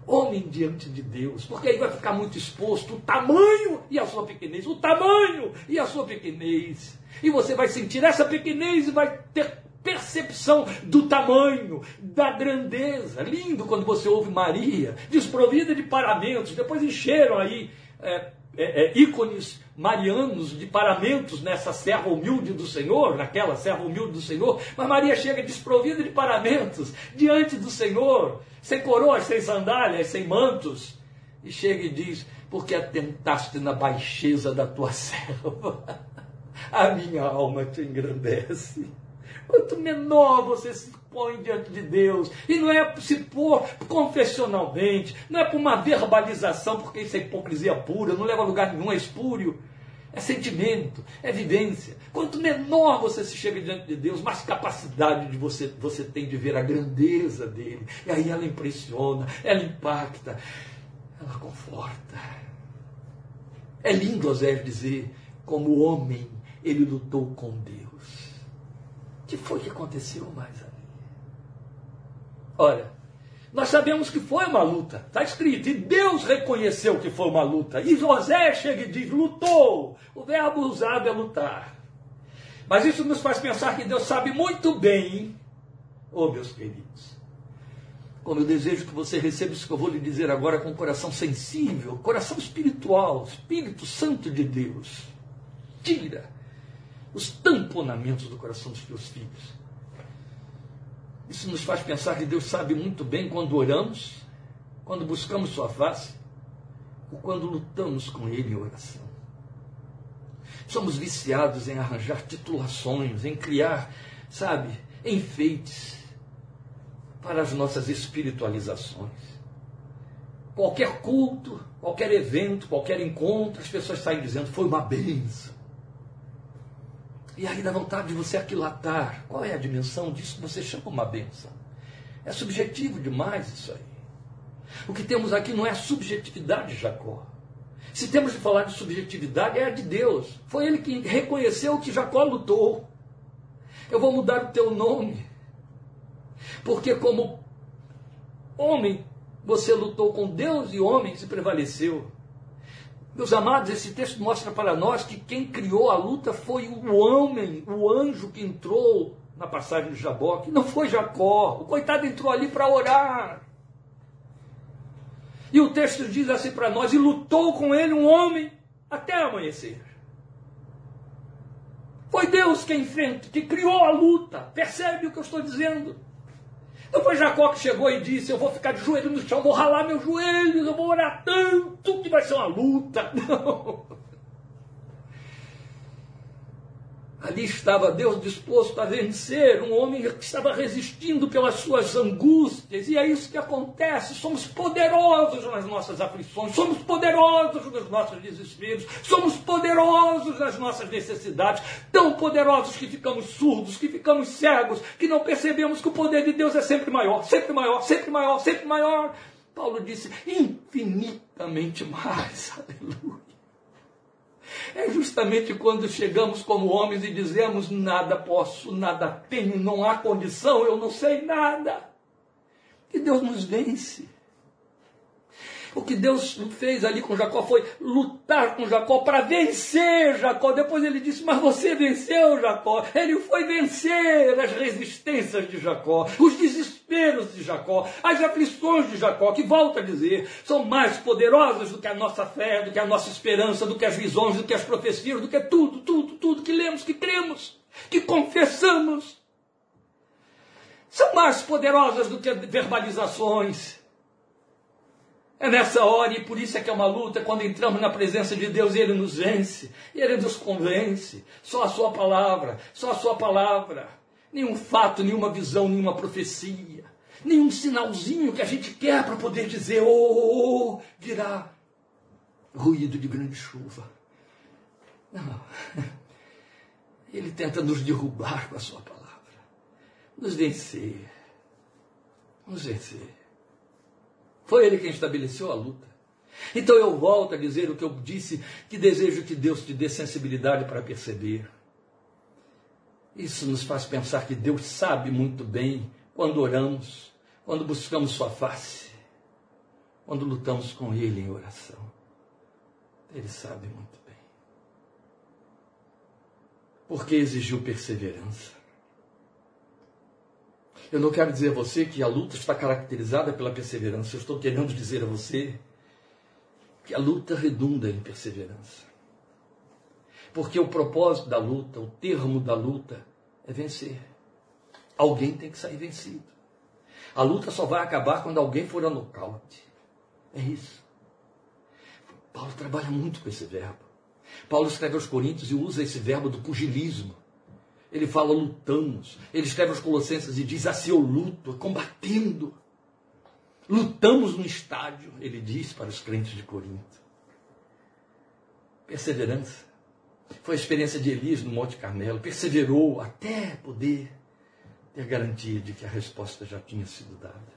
Homem diante de Deus, porque aí vai ficar muito exposto o tamanho e a sua pequenez, o tamanho e a sua pequenez. E você vai sentir essa pequenez e vai ter percepção do tamanho, da grandeza. Lindo quando você ouve Maria, desprovida de paramentos, depois encheram aí é, é, é, ícones marianos de paramentos nessa serra humilde do Senhor, naquela serra humilde do Senhor, mas Maria chega desprovida de paramentos diante do Senhor, sem coroas, sem sandálias, sem mantos, e chega e diz: Porque atentaste na baixeza da tua *laughs* serva, a minha alma te engrandece. Quanto menor você se põe diante de Deus, e não é se pôr confessionalmente, não é por uma verbalização, porque isso é hipocrisia pura, não leva a lugar nenhum, é espúrio. É sentimento, é vivência. Quanto menor você se chega diante de Deus, mais capacidade de você, você tem de ver a grandeza dele. E aí ela impressiona, ela impacta, ela conforta. É lindo Osés dizer, como homem, ele lutou com Deus. O que foi que aconteceu mais ali? Olha, nós sabemos que foi uma luta, está escrito, e Deus reconheceu que foi uma luta. E José chega e diz: lutou. O verbo usado é lutar. Mas isso nos faz pensar que Deus sabe muito bem, oh meus queridos, como eu desejo que você receba isso que eu vou lhe dizer agora com coração sensível, coração espiritual, Espírito Santo de Deus. Tira os tamponamentos do coração dos teus filhos. Isso nos faz pensar que Deus sabe muito bem quando oramos, quando buscamos Sua face, ou quando lutamos com Ele em oração. Somos viciados em arranjar titulações, em criar, sabe, enfeites para as nossas espiritualizações. Qualquer culto, qualquer evento, qualquer encontro, as pessoas saem dizendo foi uma benção. E aí dá vontade de você aquilatar. Qual é a dimensão disso que você chama uma benção? É subjetivo demais isso aí. O que temos aqui não é a subjetividade de Jacó. Se temos de falar de subjetividade, é a de Deus. Foi ele que reconheceu que Jacó lutou. Eu vou mudar o teu nome. Porque, como homem, você lutou com Deus e homens e prevaleceu. Meus amados, esse texto mostra para nós que quem criou a luta foi o homem, o anjo que entrou na passagem de Jaboque, não foi Jacó. O coitado entrou ali para orar. E o texto diz assim para nós: e lutou com ele um homem até amanhecer. Foi Deus quem enfrenta, que criou a luta. Percebe o que eu estou dizendo? Não foi Jacó que chegou e disse: Eu vou ficar de joelho no chão, vou ralar meus joelhos, eu vou orar tanto que vai ser uma luta. *laughs* Não. Ali estava Deus disposto a vencer, um homem que estava resistindo pelas suas angústias, e é isso que acontece. Somos poderosos nas nossas aflições, somos poderosos nos nossos desesperos, somos poderosos nas nossas necessidades, tão poderosos que ficamos surdos, que ficamos cegos, que não percebemos que o poder de Deus é sempre maior, sempre maior, sempre maior, sempre maior. Paulo disse: infinitamente mais. *laughs* Aleluia. É justamente quando chegamos como homens e dizemos: nada posso, nada tenho, não há condição, eu não sei nada. Que Deus nos vence. O que Deus fez ali com Jacó foi lutar com Jacó para vencer Jacó. Depois ele disse: Mas você venceu Jacó. Ele foi vencer as resistências de Jacó, os desesperos de Jacó, as aflições de Jacó, que volta a dizer, são mais poderosas do que a nossa fé, do que a nossa esperança, do que as visões, do que as profecias, do que tudo, tudo, tudo que lemos, que cremos, que confessamos. São mais poderosas do que verbalizações é nessa hora, e por isso é que é uma luta, quando entramos na presença de Deus, Ele nos vence, Ele nos convence. Só a Sua palavra, só a Sua palavra. Nenhum fato, nenhuma visão, nenhuma profecia, nenhum sinalzinho que a gente quer para poder dizer, oh, oh, oh, virá ruído de grande chuva. Não. *laughs* Ele tenta nos derrubar com a sua palavra, nos vencer, nos vencer. Foi ele quem estabeleceu a luta. Então eu volto a dizer o que eu disse, que desejo que Deus te dê sensibilidade para perceber. Isso nos faz pensar que Deus sabe muito bem quando oramos, quando buscamos Sua face, quando lutamos com Ele em oração. Ele sabe muito bem. Porque exigiu perseverança. Eu não quero dizer a você que a luta está caracterizada pela perseverança. Eu estou querendo dizer a você que a luta redunda em perseverança. Porque o propósito da luta, o termo da luta, é vencer. Alguém tem que sair vencido. A luta só vai acabar quando alguém for a nocaute. É isso. Paulo trabalha muito com esse verbo. Paulo escreve aos Coríntios e usa esse verbo do pugilismo. Ele fala lutamos. Ele escreve aos Colossenses e diz assim: eu luto, combatendo. Lutamos no estádio, ele diz para os crentes de Corinto. Perseverança. Foi a experiência de Elias no Monte Carmelo. Perseverou até poder ter garantia de que a resposta já tinha sido dada.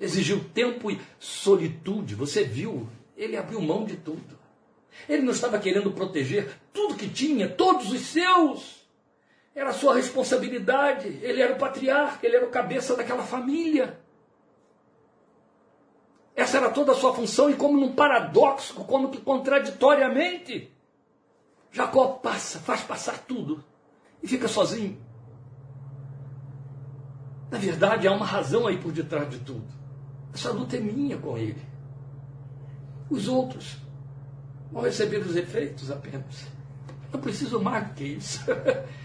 Exigiu tempo e solitude. Você viu ele abriu mão de tudo. Ele não estava querendo proteger tudo que tinha, todos os seus. Era sua responsabilidade. Ele era o patriarca, ele era o cabeça daquela família. Essa era toda a sua função, e como num paradoxo, como que contraditoriamente, Jacó passa, faz passar tudo e fica sozinho. Na verdade, há uma razão aí por detrás de tudo. Essa luta é minha com ele. Os outros vão receber os efeitos apenas. Não preciso mais do que isso. *laughs*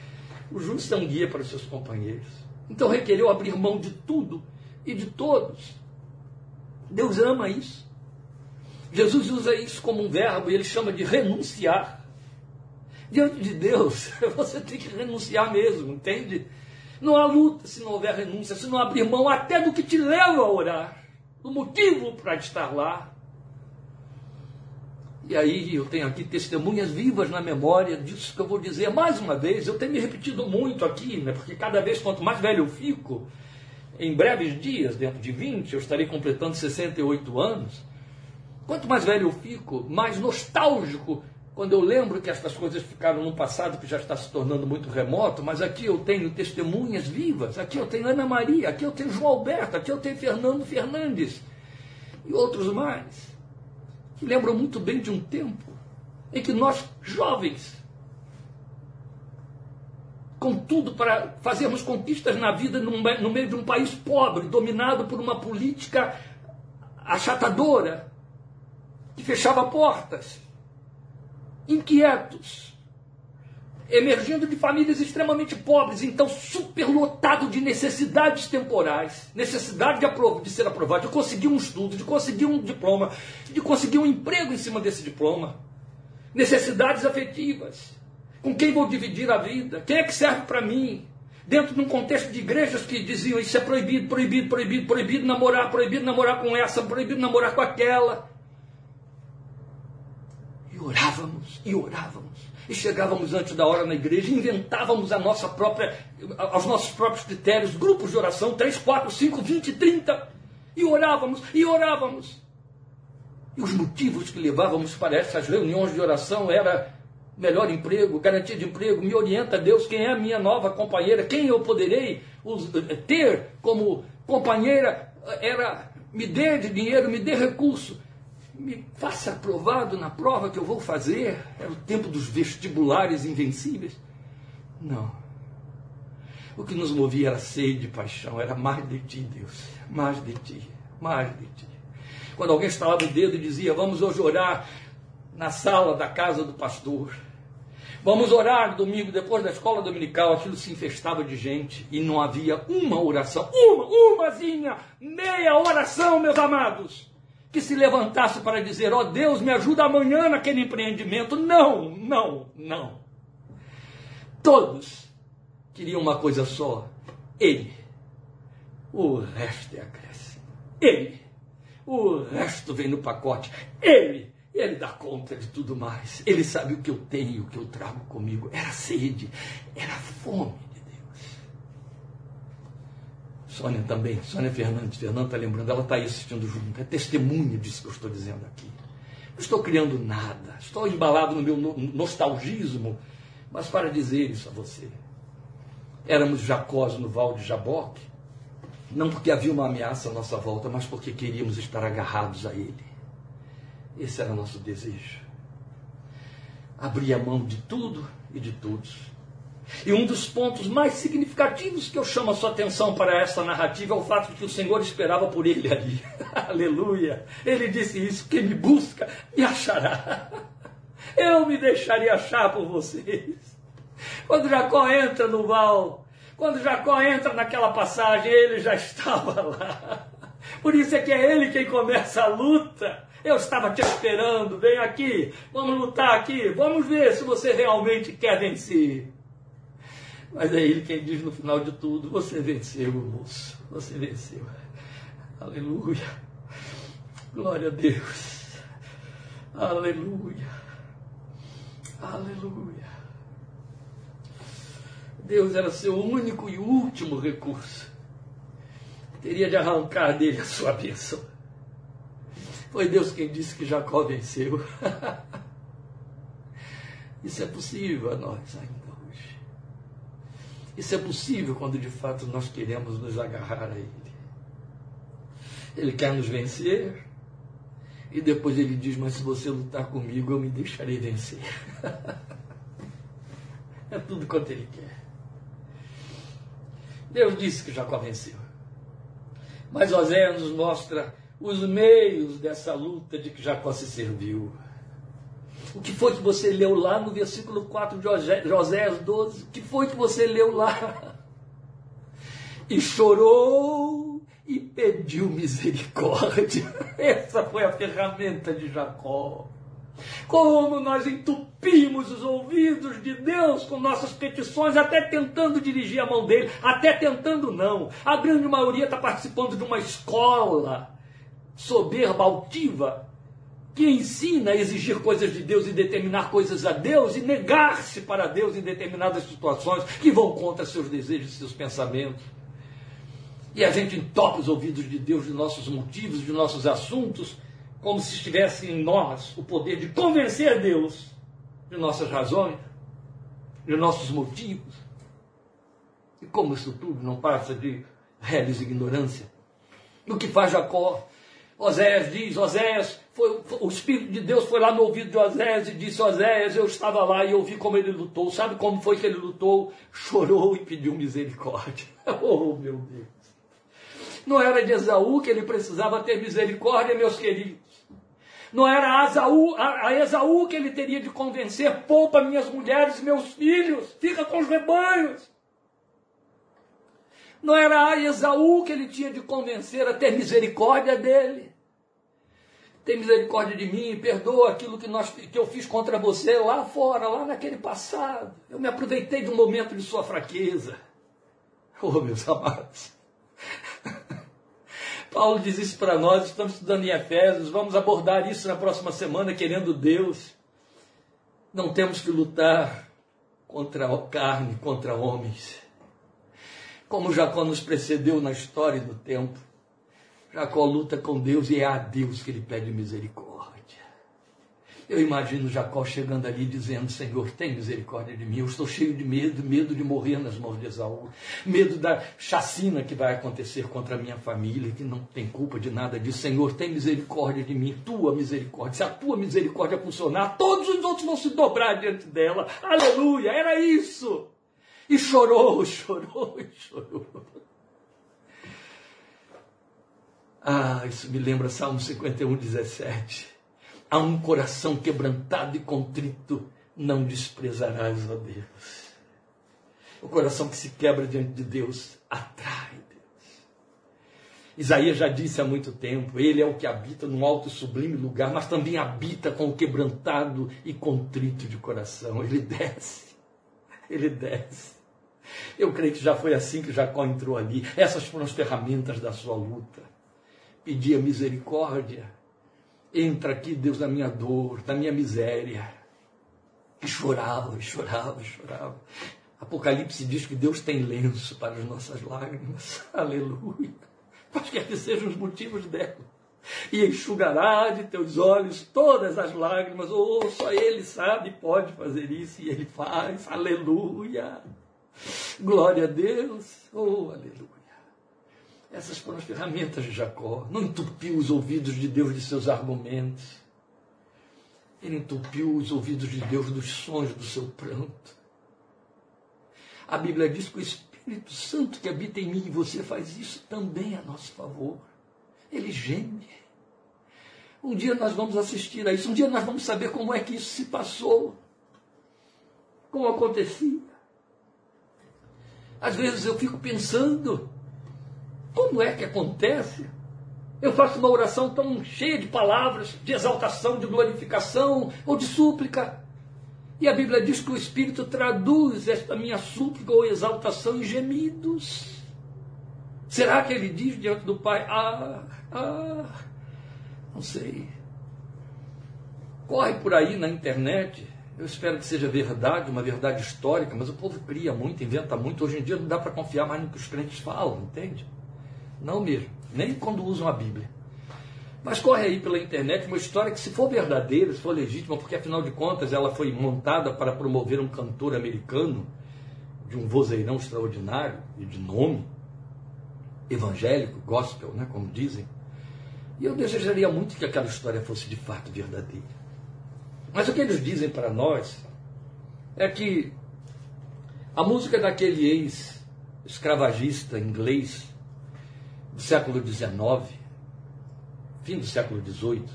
o justo é um guia para os seus companheiros. Então requereu abrir mão de tudo e de todos. Deus ama isso. Jesus usa isso como um verbo e ele chama de renunciar. Diante de Deus, *laughs* você tem que renunciar mesmo, entende? Não há luta se não houver renúncia, se não abrir mão até do que te leva a orar, do motivo para estar lá. E aí eu tenho aqui testemunhas vivas na memória disso que eu vou dizer mais uma vez. Eu tenho me repetido muito aqui, né? porque cada vez quanto mais velho eu fico, em breves dias, dentro de 20, eu estarei completando 68 anos. Quanto mais velho eu fico, mais nostálgico quando eu lembro que estas coisas ficaram no passado que já está se tornando muito remoto, mas aqui eu tenho testemunhas vivas, aqui eu tenho Ana Maria, aqui eu tenho João Alberto, aqui eu tenho Fernando Fernandes e outros mais que lembram muito bem de um tempo em que nós, jovens, com tudo para fazermos conquistas na vida no meio de um país pobre, dominado por uma política achatadora, que fechava portas, inquietos, emergindo de famílias extremamente pobres, então superlotado de necessidades temporais, necessidade de, de, ser aprovado, de conseguir um estudo, de conseguir um diploma, de conseguir um emprego em cima desse diploma, necessidades afetivas, com quem vou dividir a vida, quem é que serve para mim, dentro de um contexto de igrejas que diziam isso é proibido, proibido, proibido, proibido namorar, proibido namorar com essa, proibido namorar com aquela. E orávamos, e orávamos e chegávamos antes da hora na igreja, inventávamos a nossa própria, os nossos próprios critérios, grupos de oração, 3, 4, 5, 20, 30, e orávamos, e orávamos. E os motivos que levávamos para essas reuniões de oração era melhor emprego, garantia de emprego, me orienta Deus quem é a minha nova companheira, quem eu poderei ter como companheira, era me dê dinheiro, me dê recurso me faça aprovado na prova que eu vou fazer. Era o tempo dos vestibulares invencíveis. Não. O que nos movia era sede de paixão, era mais de ti, Deus, mais de ti, mais de ti. Quando alguém estalava o dedo e dizia, vamos hoje orar na sala da casa do pastor. Vamos orar domingo, depois da escola dominical, aquilo se infestava de gente e não havia uma oração, uma, umazinha, meia oração, meus amados que se levantasse para dizer: Ó oh, Deus, me ajuda amanhã naquele empreendimento. Não, não, não. Todos queriam uma coisa só: Ele. o resto é acréscimo. Ele. O resto vem no pacote. Ele. Ele dá conta de tudo mais. Ele sabe o que eu tenho, o que eu trago comigo. Era sede, era fome. Sônia também, Sônia Fernandes, Fernanda está lembrando, ela está aí assistindo junto. É testemunha disso que eu estou dizendo aqui. Não estou criando nada, estou embalado no meu nostalgismo, mas para dizer isso a você. Éramos Jacós no Val de Jaboque, não porque havia uma ameaça à nossa volta, mas porque queríamos estar agarrados a Ele. Esse era o nosso desejo. Abrir a mão de tudo e de todos. E um dos pontos mais significativos que eu chamo a sua atenção para esta narrativa é o fato de que o Senhor esperava por ele ali. *laughs* Aleluia! Ele disse isso: quem me busca, me achará. *laughs* Eu me deixaria achar por vocês. Quando Jacó entra no val, quando Jacó entra naquela passagem, ele já *laughs* estava lá. Por isso é que é ele quem começa a luta. Eu estava te esperando, vem aqui, vamos lutar aqui, vamos ver se você realmente quer vencer. Mas é ele quem diz no final de tudo: você venceu, moço, você venceu. Aleluia. Glória a Deus. Aleluia. Aleluia. Deus era seu único e último recurso. Teria de arrancar dele a sua bênção. Foi Deus quem disse que Jacó venceu. *laughs* Isso é possível a nós ainda. Isso é possível quando de fato nós queremos nos agarrar a Ele. Ele quer nos vencer e depois ele diz: Mas se você lutar comigo, eu me deixarei vencer. *laughs* é tudo quanto ele quer. Deus disse que Jacó venceu. Mas Oséias nos mostra os meios dessa luta de que Jacó se serviu. O que foi que você leu lá no versículo 4 de Oséias 12? O que foi que você leu lá? *laughs* E chorou e pediu misericórdia. *laughs* Essa foi a ferramenta de Jacó. Como nós entupimos os ouvidos de Deus com nossas petições, até tentando dirigir a mão dele, até tentando não. A grande maioria está participando de uma escola soberba, altiva, que ensina a exigir coisas de Deus e determinar coisas a Deus e negar-se para Deus em determinadas situações que vão contra seus desejos, seus pensamentos. E a gente entope os ouvidos de Deus de nossos motivos, de nossos assuntos, como se estivesse em nós o poder de convencer Deus de nossas razões, de nossos motivos. E como isso tudo não passa de reles ignorância. O que faz Jacó Oséias diz, Oséias, foi, o Espírito de Deus foi lá no ouvido de Oséias e disse, Oséias, eu estava lá e ouvi como ele lutou. Sabe como foi que ele lutou? Chorou e pediu misericórdia. *laughs* oh, meu Deus. Não era de Esaú que ele precisava ter misericórdia, meus queridos. Não era a, a, a Esaú que ele teria de convencer, poupa minhas mulheres e meus filhos, fica com os rebanhos. Não era a Esaú que ele tinha de convencer a ter misericórdia dele. Tem misericórdia de mim, perdoa aquilo que, nós, que eu fiz contra você lá fora, lá naquele passado. Eu me aproveitei um momento de sua fraqueza. *laughs* Oh, meus amados. *laughs* Paulo diz isso para nós, estamos estudando em Efésios, vamos abordar isso na próxima semana, querendo Deus. Não temos que lutar contra a carne, contra homens como Jacó nos precedeu na história do tempo. Jacó luta com Deus e é a Deus que ele pede misericórdia. Eu imagino Jacó chegando ali dizendo: Senhor, tem misericórdia de mim. Eu estou cheio de medo, medo de morrer nas mãos de Esaú, medo da chacina que vai acontecer contra a minha família, que não tem culpa de nada disso. Senhor, tem misericórdia de mim, tua misericórdia. Se a tua misericórdia funcionar, todos os outros vão se dobrar diante dela. Aleluia, era isso. E chorou, *laughs* chorou, chorou. Ah, isso me lembra Salmo 51, 17. A um coração quebrantado e contrito não desprezarás, ó Deus. O coração que se quebra diante de Deus atrai Deus. Isaías já disse há muito tempo: Ele é o que habita num alto e sublime lugar, mas também habita com o quebrantado e contrito de coração. Ele desce, ele desce Eu creio que já foi assim que Jacó entrou ali. Essas foram as ferramentas da sua luta. Pedia misericórdia. Entra aqui, Deus, na minha dor, na minha miséria. E chorava, e chorava, e chorava. Apocalipse diz que Deus tem lenço para as nossas lágrimas. *laughs* Aleluia. Quaisquer que sejam os motivos dela. E enxugará de teus olhos todas as lágrimas. Oh, só Ele sabe, pode fazer isso, e Ele faz. Aleluia. Glória a Deus. Oh, aleluia. Essas foram as ferramentas de Jacó. Não entupiu os ouvidos de Deus de seus argumentos. Ele entupiu os ouvidos de Deus dos sons do seu pranto. A Bíblia diz que o Espírito Santo que habita em mim e você faz isso também a nosso favor. Ele geme. Um dia nós vamos assistir a isso, um dia nós vamos saber como é que isso se passou, como acontecia. Às vezes eu fico pensando, como é que acontece? Eu faço uma oração tão cheia de palavras, de exaltação, de glorificação ou de súplica. E a Bíblia diz que o Espírito traduz esta minha súplica ou exaltação em gemidos. Será que ele diz diante do Pai, ah, ah, não sei. Corre por aí na internet, eu espero que seja verdade, uma verdade histórica, mas o povo cria muito, inventa muito. Hoje em dia não dá para confiar mais no que os crentes falam, entende? Não mesmo, nem quando usam a Bíblia. Mas corre aí pela internet uma história que, se for verdadeira, se for legítima, porque afinal de contas ela foi montada para promover um cantor americano de um vozeirão extraordinário e de nome, evangélico, gospel, né, como dizem. E eu desejaria muito que aquela história fosse de fato verdadeira. Mas o que eles dizem para nós é que a música daquele ex-escravagista inglês do século XIX fim do século XVIII,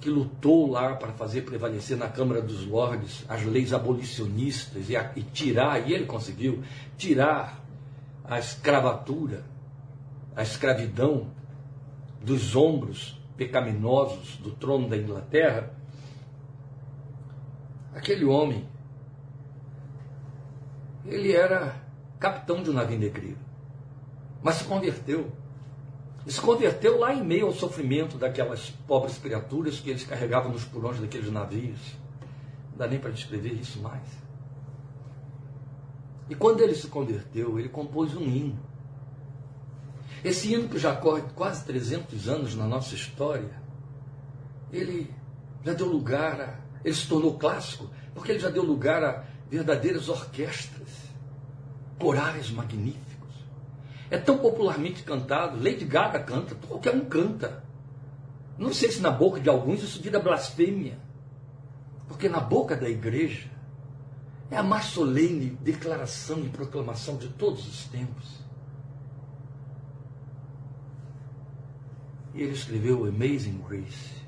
que lutou lá para fazer prevalecer na Câmara dos Lordes as leis abolicionistas e, a, e tirar, e ele conseguiu, tirar a escravatura, a escravidão dos ombros pecaminosos do trono da Inglaterra, aquele homem, ele era capitão de um navio negreiro, mas se converteu se converteu lá em meio ao sofrimento daquelas pobres criaturas que eles carregavam nos porões daqueles navios. Não dá nem para descrever isso mais. E quando ele se converteu, ele compôs um hino. Esse hino que já corre quase 300 anos na nossa história, ele já deu lugar a. Ele se tornou clássico, porque ele já deu lugar a verdadeiras orquestras, corais magníficos é tão popularmente cantado, Lady Gaga canta, qualquer um canta. Não sei se na boca de alguns isso vira blasfêmia. Porque na boca da igreja é a mais solene declaração e proclamação de todos os tempos. E ele escreveu Amazing Grace.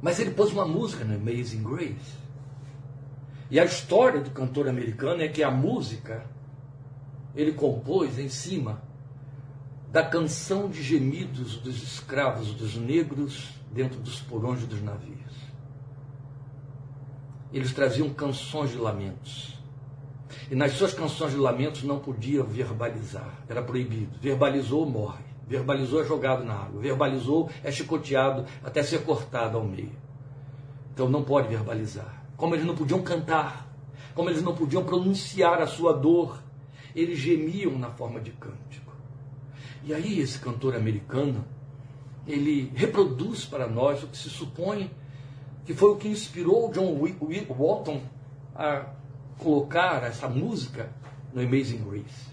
Mas ele pôs uma música no Amazing Grace. E a história do cantor americano é que a música ele compôs em cima da canção de gemidos dos escravos, dos negros, dentro dos porões dos navios. Eles traziam canções de lamentos. E nas suas canções de lamentos não podia verbalizar, era proibido. Verbalizou, morre. Verbalizou, é jogado na água. Verbalizou, é chicoteado até ser cortado ao meio. Então não pode verbalizar. Como eles não podiam cantar, como eles não podiam pronunciar a sua dor, eles gemiam na forma de cântico. E aí esse cantor americano, ele reproduz para nós o que se supõe que foi o que inspirou John Walton a colocar essa música no Amazing Grace.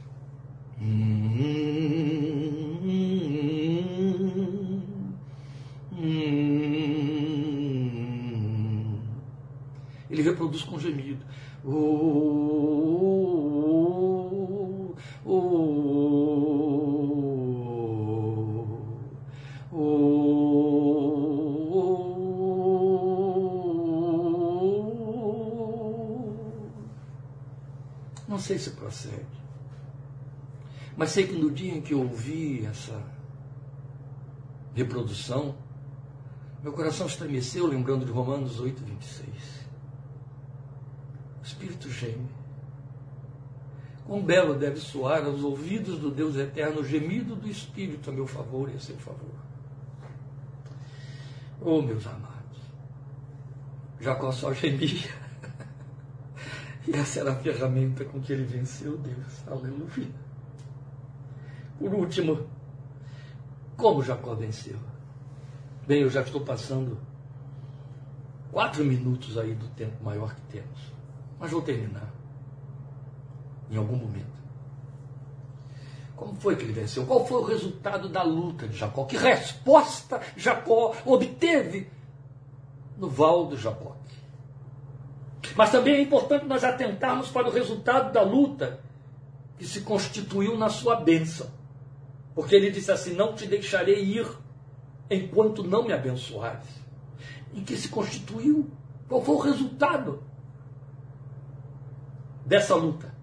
Ele reproduz com gemido. Não sei se procede. Mas sei que no dia em que ouvi essa reprodução, meu coração estremeceu lembrando de Romanos 8, 26. O Espírito geme Quão belo deve soar aos ouvidos do Deus eterno o gemido do Espírito a meu favor e a seu favor. Oh, meus amados, Jacó só gemia. E essa era a ferramenta com que ele venceu Deus. Aleluia. Por último, como Jacó venceu? Bem, eu já estou passando quatro minutos aí do tempo maior que temos. Mas vou terminar em algum momento. Como foi que ele venceu? Qual foi o resultado da luta de Jacó? Que resposta Jacó obteve no val do Jacó? Mas também é importante nós atentarmos para o resultado da luta que se constituiu na sua bênção. Porque ele disse assim: Não te deixarei ir enquanto não me abençoares. Em que se constituiu? Qual foi o resultado dessa luta?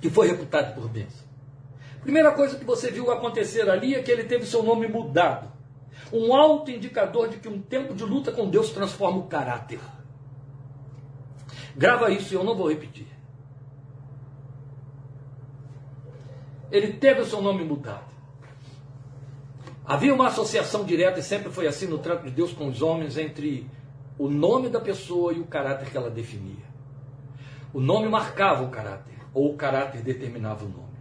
Que foi reputado por bênção. Primeira coisa que você viu acontecer ali é que ele teve seu nome mudado. Um alto indicador de que um tempo de luta com Deus transforma o caráter. Grava isso e eu não vou repetir. Ele teve o seu nome mudado. Havia uma associação direta, e sempre foi assim no trato de Deus com os homens, entre o nome da pessoa e o caráter que ela definia. O nome marcava o caráter ou o caráter determinava o nome.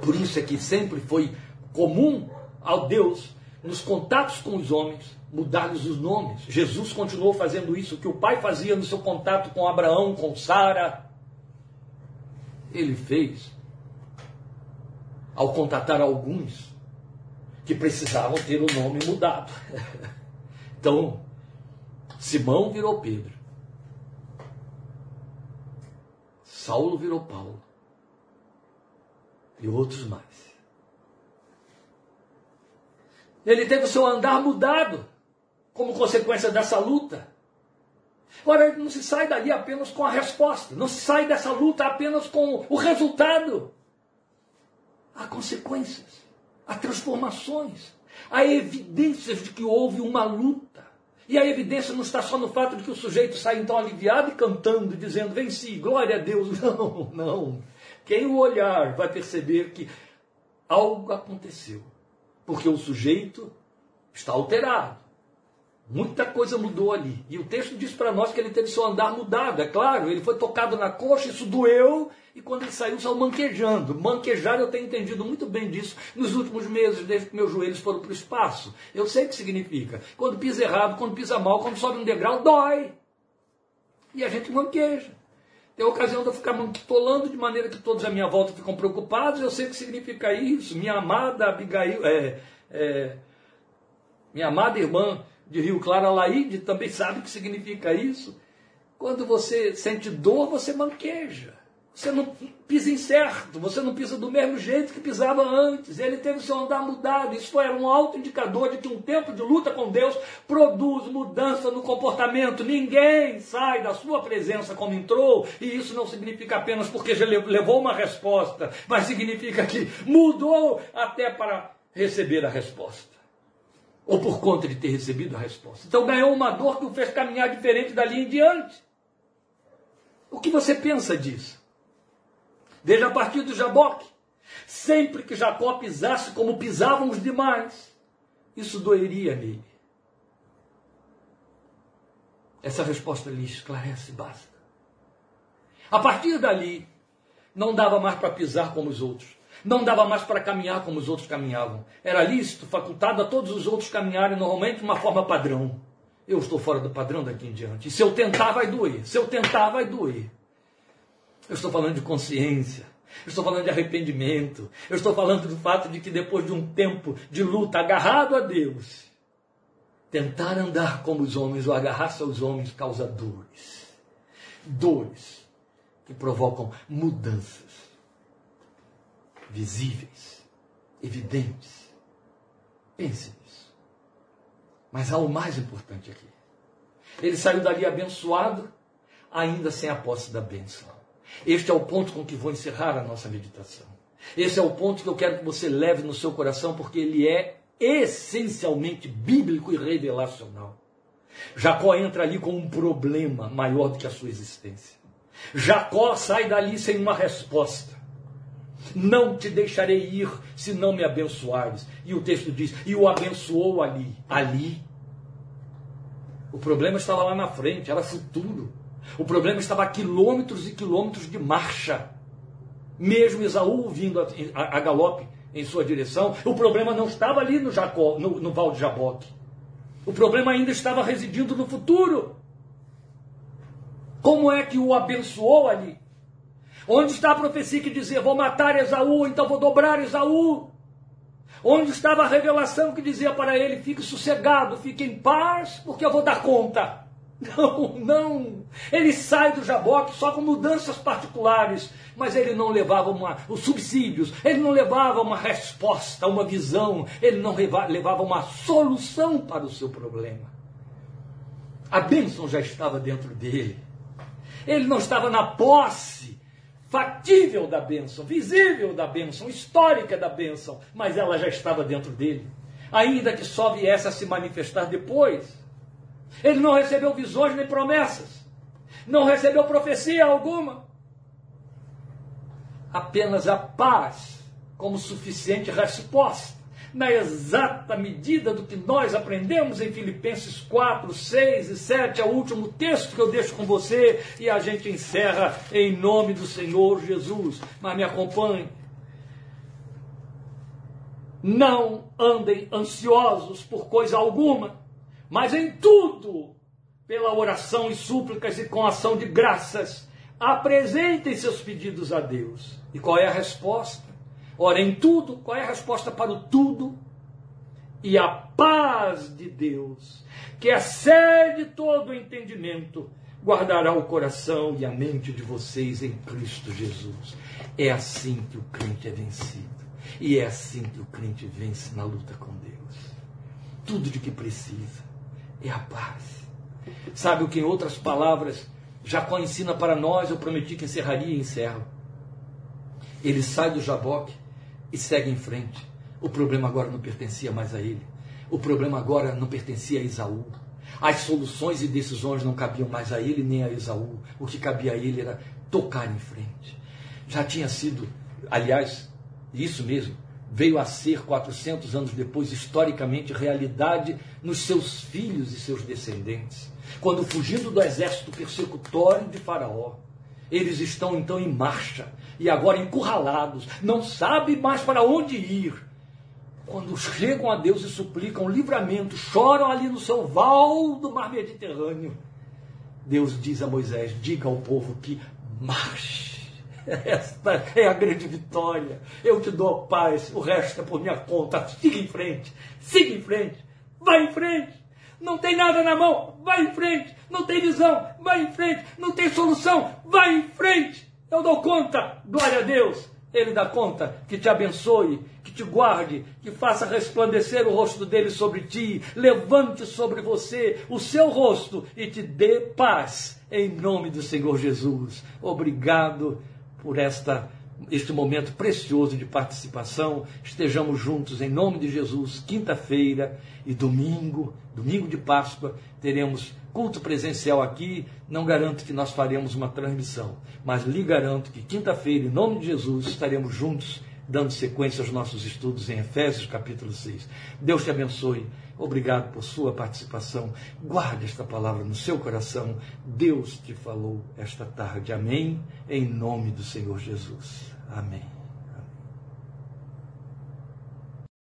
Por isso é que sempre foi comum ao Deus, nos contatos com os homens, mudar-lhes os nomes. Jesus continuou fazendo isso, que o pai fazia no seu contato com Abraão, com Sara. Ele fez ao contatar alguns que precisavam ter o nome mudado. *laughs* Então, Simão virou Pedro. Saulo virou Paulo. E outros mais. Ele teve o seu andar mudado como consequência dessa luta. Ora, não se sai dali apenas com a resposta, não se sai dessa luta apenas com o resultado. Há consequências, há transformações, há evidências de que houve uma luta. E a evidência não está só no fato de que o sujeito sai então aliviado e cantando, dizendo, venci, glória a Deus. *laughs* Não, não. Quem o olhar vai perceber que algo aconteceu. Porque o sujeito está alterado. Muita coisa mudou ali. E o texto diz para nós que ele teve seu andar mudado. É claro, ele foi tocado na coxa, isso doeu, e quando ele saiu, saiu manquejando. Manquejar, eu tenho entendido muito bem disso nos últimos meses, desde que meus joelhos foram para o espaço. Eu sei o que significa. Quando pisa errado, quando pisa mal, quando sobe um degrau, dói. E a gente manqueja. Tem a ocasião de eu ficar manquitolando de maneira que todos à minha volta ficam preocupados. Eu sei o que significa isso. Minha amada Abigail, é, é, minha amada irmã de Rio Claro, Alaide, também sabe o que significa isso. Quando você sente dor, você manqueja. Você não pisa incerto, você não pisa do mesmo jeito que pisava antes. Ele teve seu andar mudado. Isso era um alto indicador de que um tempo de luta com Deus produz mudança no comportamento. Ninguém sai da sua presença como entrou, e isso não significa apenas porque já levou uma resposta, mas significa que mudou até para receber a resposta. Ou por conta de ter recebido a resposta. Então ganhou uma dor que o fez caminhar diferente dali em diante. O que você pensa disso? Veja a partir do Jaboque. Sempre que Jacó pisasse como pisavam os demais, isso doeria nele. Essa resposta lhe esclarece, basta. A partir dali, não dava mais para pisar como os outros. Não dava mais para caminhar como os outros caminhavam. Era lícito, facultado a todos os outros caminharem normalmente de uma forma padrão. Eu estou fora do padrão daqui em diante. E se eu tentar, vai doer. Se eu tentar, vai doer. Eu estou falando de consciência. Eu estou falando de arrependimento. Eu estou falando do fato de que depois de um tempo de luta agarrado a Deus, tentar andar como os homens ou agarrar-se aos homens causa dores. Dores que provocam mudanças visíveis, evidentes. Pense nisso. Mas há o mais importante aqui. Ele saiu dali abençoado, ainda sem a posse da bênção. Este é o ponto com que vou encerrar a nossa meditação. Esse é o ponto que eu quero que você leve no seu coração, porque ele é essencialmente bíblico e revelacional. Jacó entra ali com um problema maior do que a sua existência. Jacó sai dali sem uma resposta. Não te deixarei ir se não me abençoares. E o texto diz: e o abençoou ali. Ali. O problema estava lá na frente, era futuro. O problema estava a quilômetros e quilômetros de marcha. Mesmo Esaú vindo a, a, a galope em sua direção, o problema não estava ali no, Jacó, no, no Val de Jaboque. O problema ainda estava residindo no futuro. Como é que o abençoou ali? Onde está a profecia que dizia: Vou matar Esaú, então vou dobrar Esaú? Onde estava a revelação que dizia para ele: Fique sossegado, fique em paz, porque eu vou dar conta? *laughs* Não, não. Ele sai do Jaboque só com mudanças particulares, mas ele não levava uma, os subsídios, ele não levava uma resposta, uma visão, ele não levava uma solução para o seu problema. A bênção já estava dentro dele. Ele não estava na posse factível da bênção, visível da bênção, histórica da bênção, mas ela já estava dentro dele. Ainda que só viesse a se manifestar depois. Ele não recebeu visões nem promessas. Não recebeu profecia alguma. Apenas a paz como suficiente resposta na exata medida do que nós aprendemos em Filipenses 4, 6 e 7, é o último texto que eu deixo com você e a gente encerra em nome do Senhor Jesus. Mas me acompanhe. Não andem ansiosos por coisa alguma, mas em tudo, pela oração e súplicas e com ação de graças, apresentem seus pedidos a Deus. E qual é a resposta? Ora, em tudo, qual é a resposta para o tudo? E a paz de Deus, que excede todo o entendimento, guardará o coração e a mente de vocês em Cristo Jesus. É assim que o crente é vencido. E é assim que o crente vence na luta com Deus. Tudo de que precisa é a paz. Sabe o que, em outras palavras, Jacó ensina para nós? Eu prometi que encerraria e encerro. Ele sai do Jaboque e segue em frente. O problema agora não pertencia mais a ele. O problema agora não pertencia a Esaú. As soluções e decisões não cabiam mais a ele nem a Esaú. O que cabia a ele era tocar em frente. Já tinha sido, aliás, isso mesmo, veio a ser 400 anos depois, historicamente, realidade nos seus filhos e seus descendentes. Quando fugindo do exército persecutório de Faraó, eles estão então em marcha e agora encurralados, não sabem mais para onde ir. Quando chegam a Deus e suplicam livramento, choram ali no seu val do mar Mediterrâneo. Deus diz a Moisés: diga ao povo que marche. *laughs* Esta é a grande vitória. Eu te dou a paz, o resto é por minha conta. Siga em frente, siga em frente, vai em frente. Não tem nada na mão, vai em frente. Não tem visão, vai em frente. Não tem solução, vai em frente. Eu dou conta, glória a Deus. Ele dá conta que te abençoe, que te guarde, que faça resplandecer o rosto dele sobre ti, levante sobre você o seu rosto e te dê paz, em nome do Senhor Jesus. Obrigado por esta este momento precioso de participação. Estejamos juntos em nome de Jesus, quinta-feira e domingo, domingo de Páscoa, teremos culto presencial aqui. Não garanto que nós faremos uma transmissão, mas lhe garanto que quinta-feira, em nome de Jesus, estaremos juntos dando sequência aos nossos estudos em Efésios capítulo 6. Deus te abençoe. Obrigado por sua participação. Guarde esta palavra no seu coração. Deus te falou esta tarde. Amém. Em nome do Senhor Jesus. Amém.